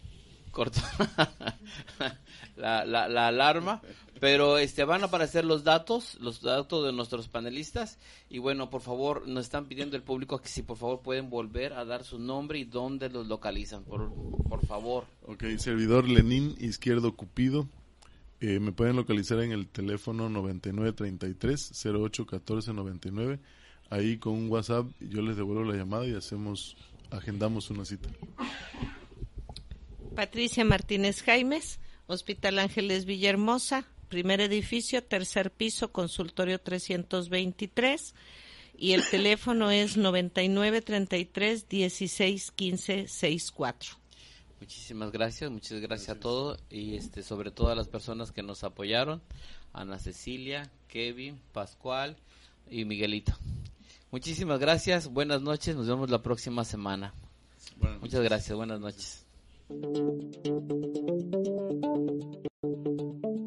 cortó (laughs) la, la, la, alarma, pero este van a aparecer los datos, los datos de nuestros panelistas y bueno, por favor, nos están pidiendo el público que si por favor pueden volver a dar su nombre y dónde los localizan, por, por favor. Ok, servidor Lenín Izquierdo Cupido. Eh, me pueden localizar en el teléfono 9933 081499. Ahí con un WhatsApp yo les devuelvo la llamada y hacemos agendamos una cita. Patricia Martínez Jaimes, Hospital Ángeles Villahermosa, primer edificio, tercer piso, consultorio 323 y el teléfono es 9933 16 15 64. Muchísimas gracias, muchas gracias, a todos y este sobre todo a las personas que nos apoyaron, Ana Cecilia, Kevin, Pascual y Miguelito. Muchísimas gracias, buenas noches, nos vemos la próxima semana. Muchas gracias, buenas noches. Thank you.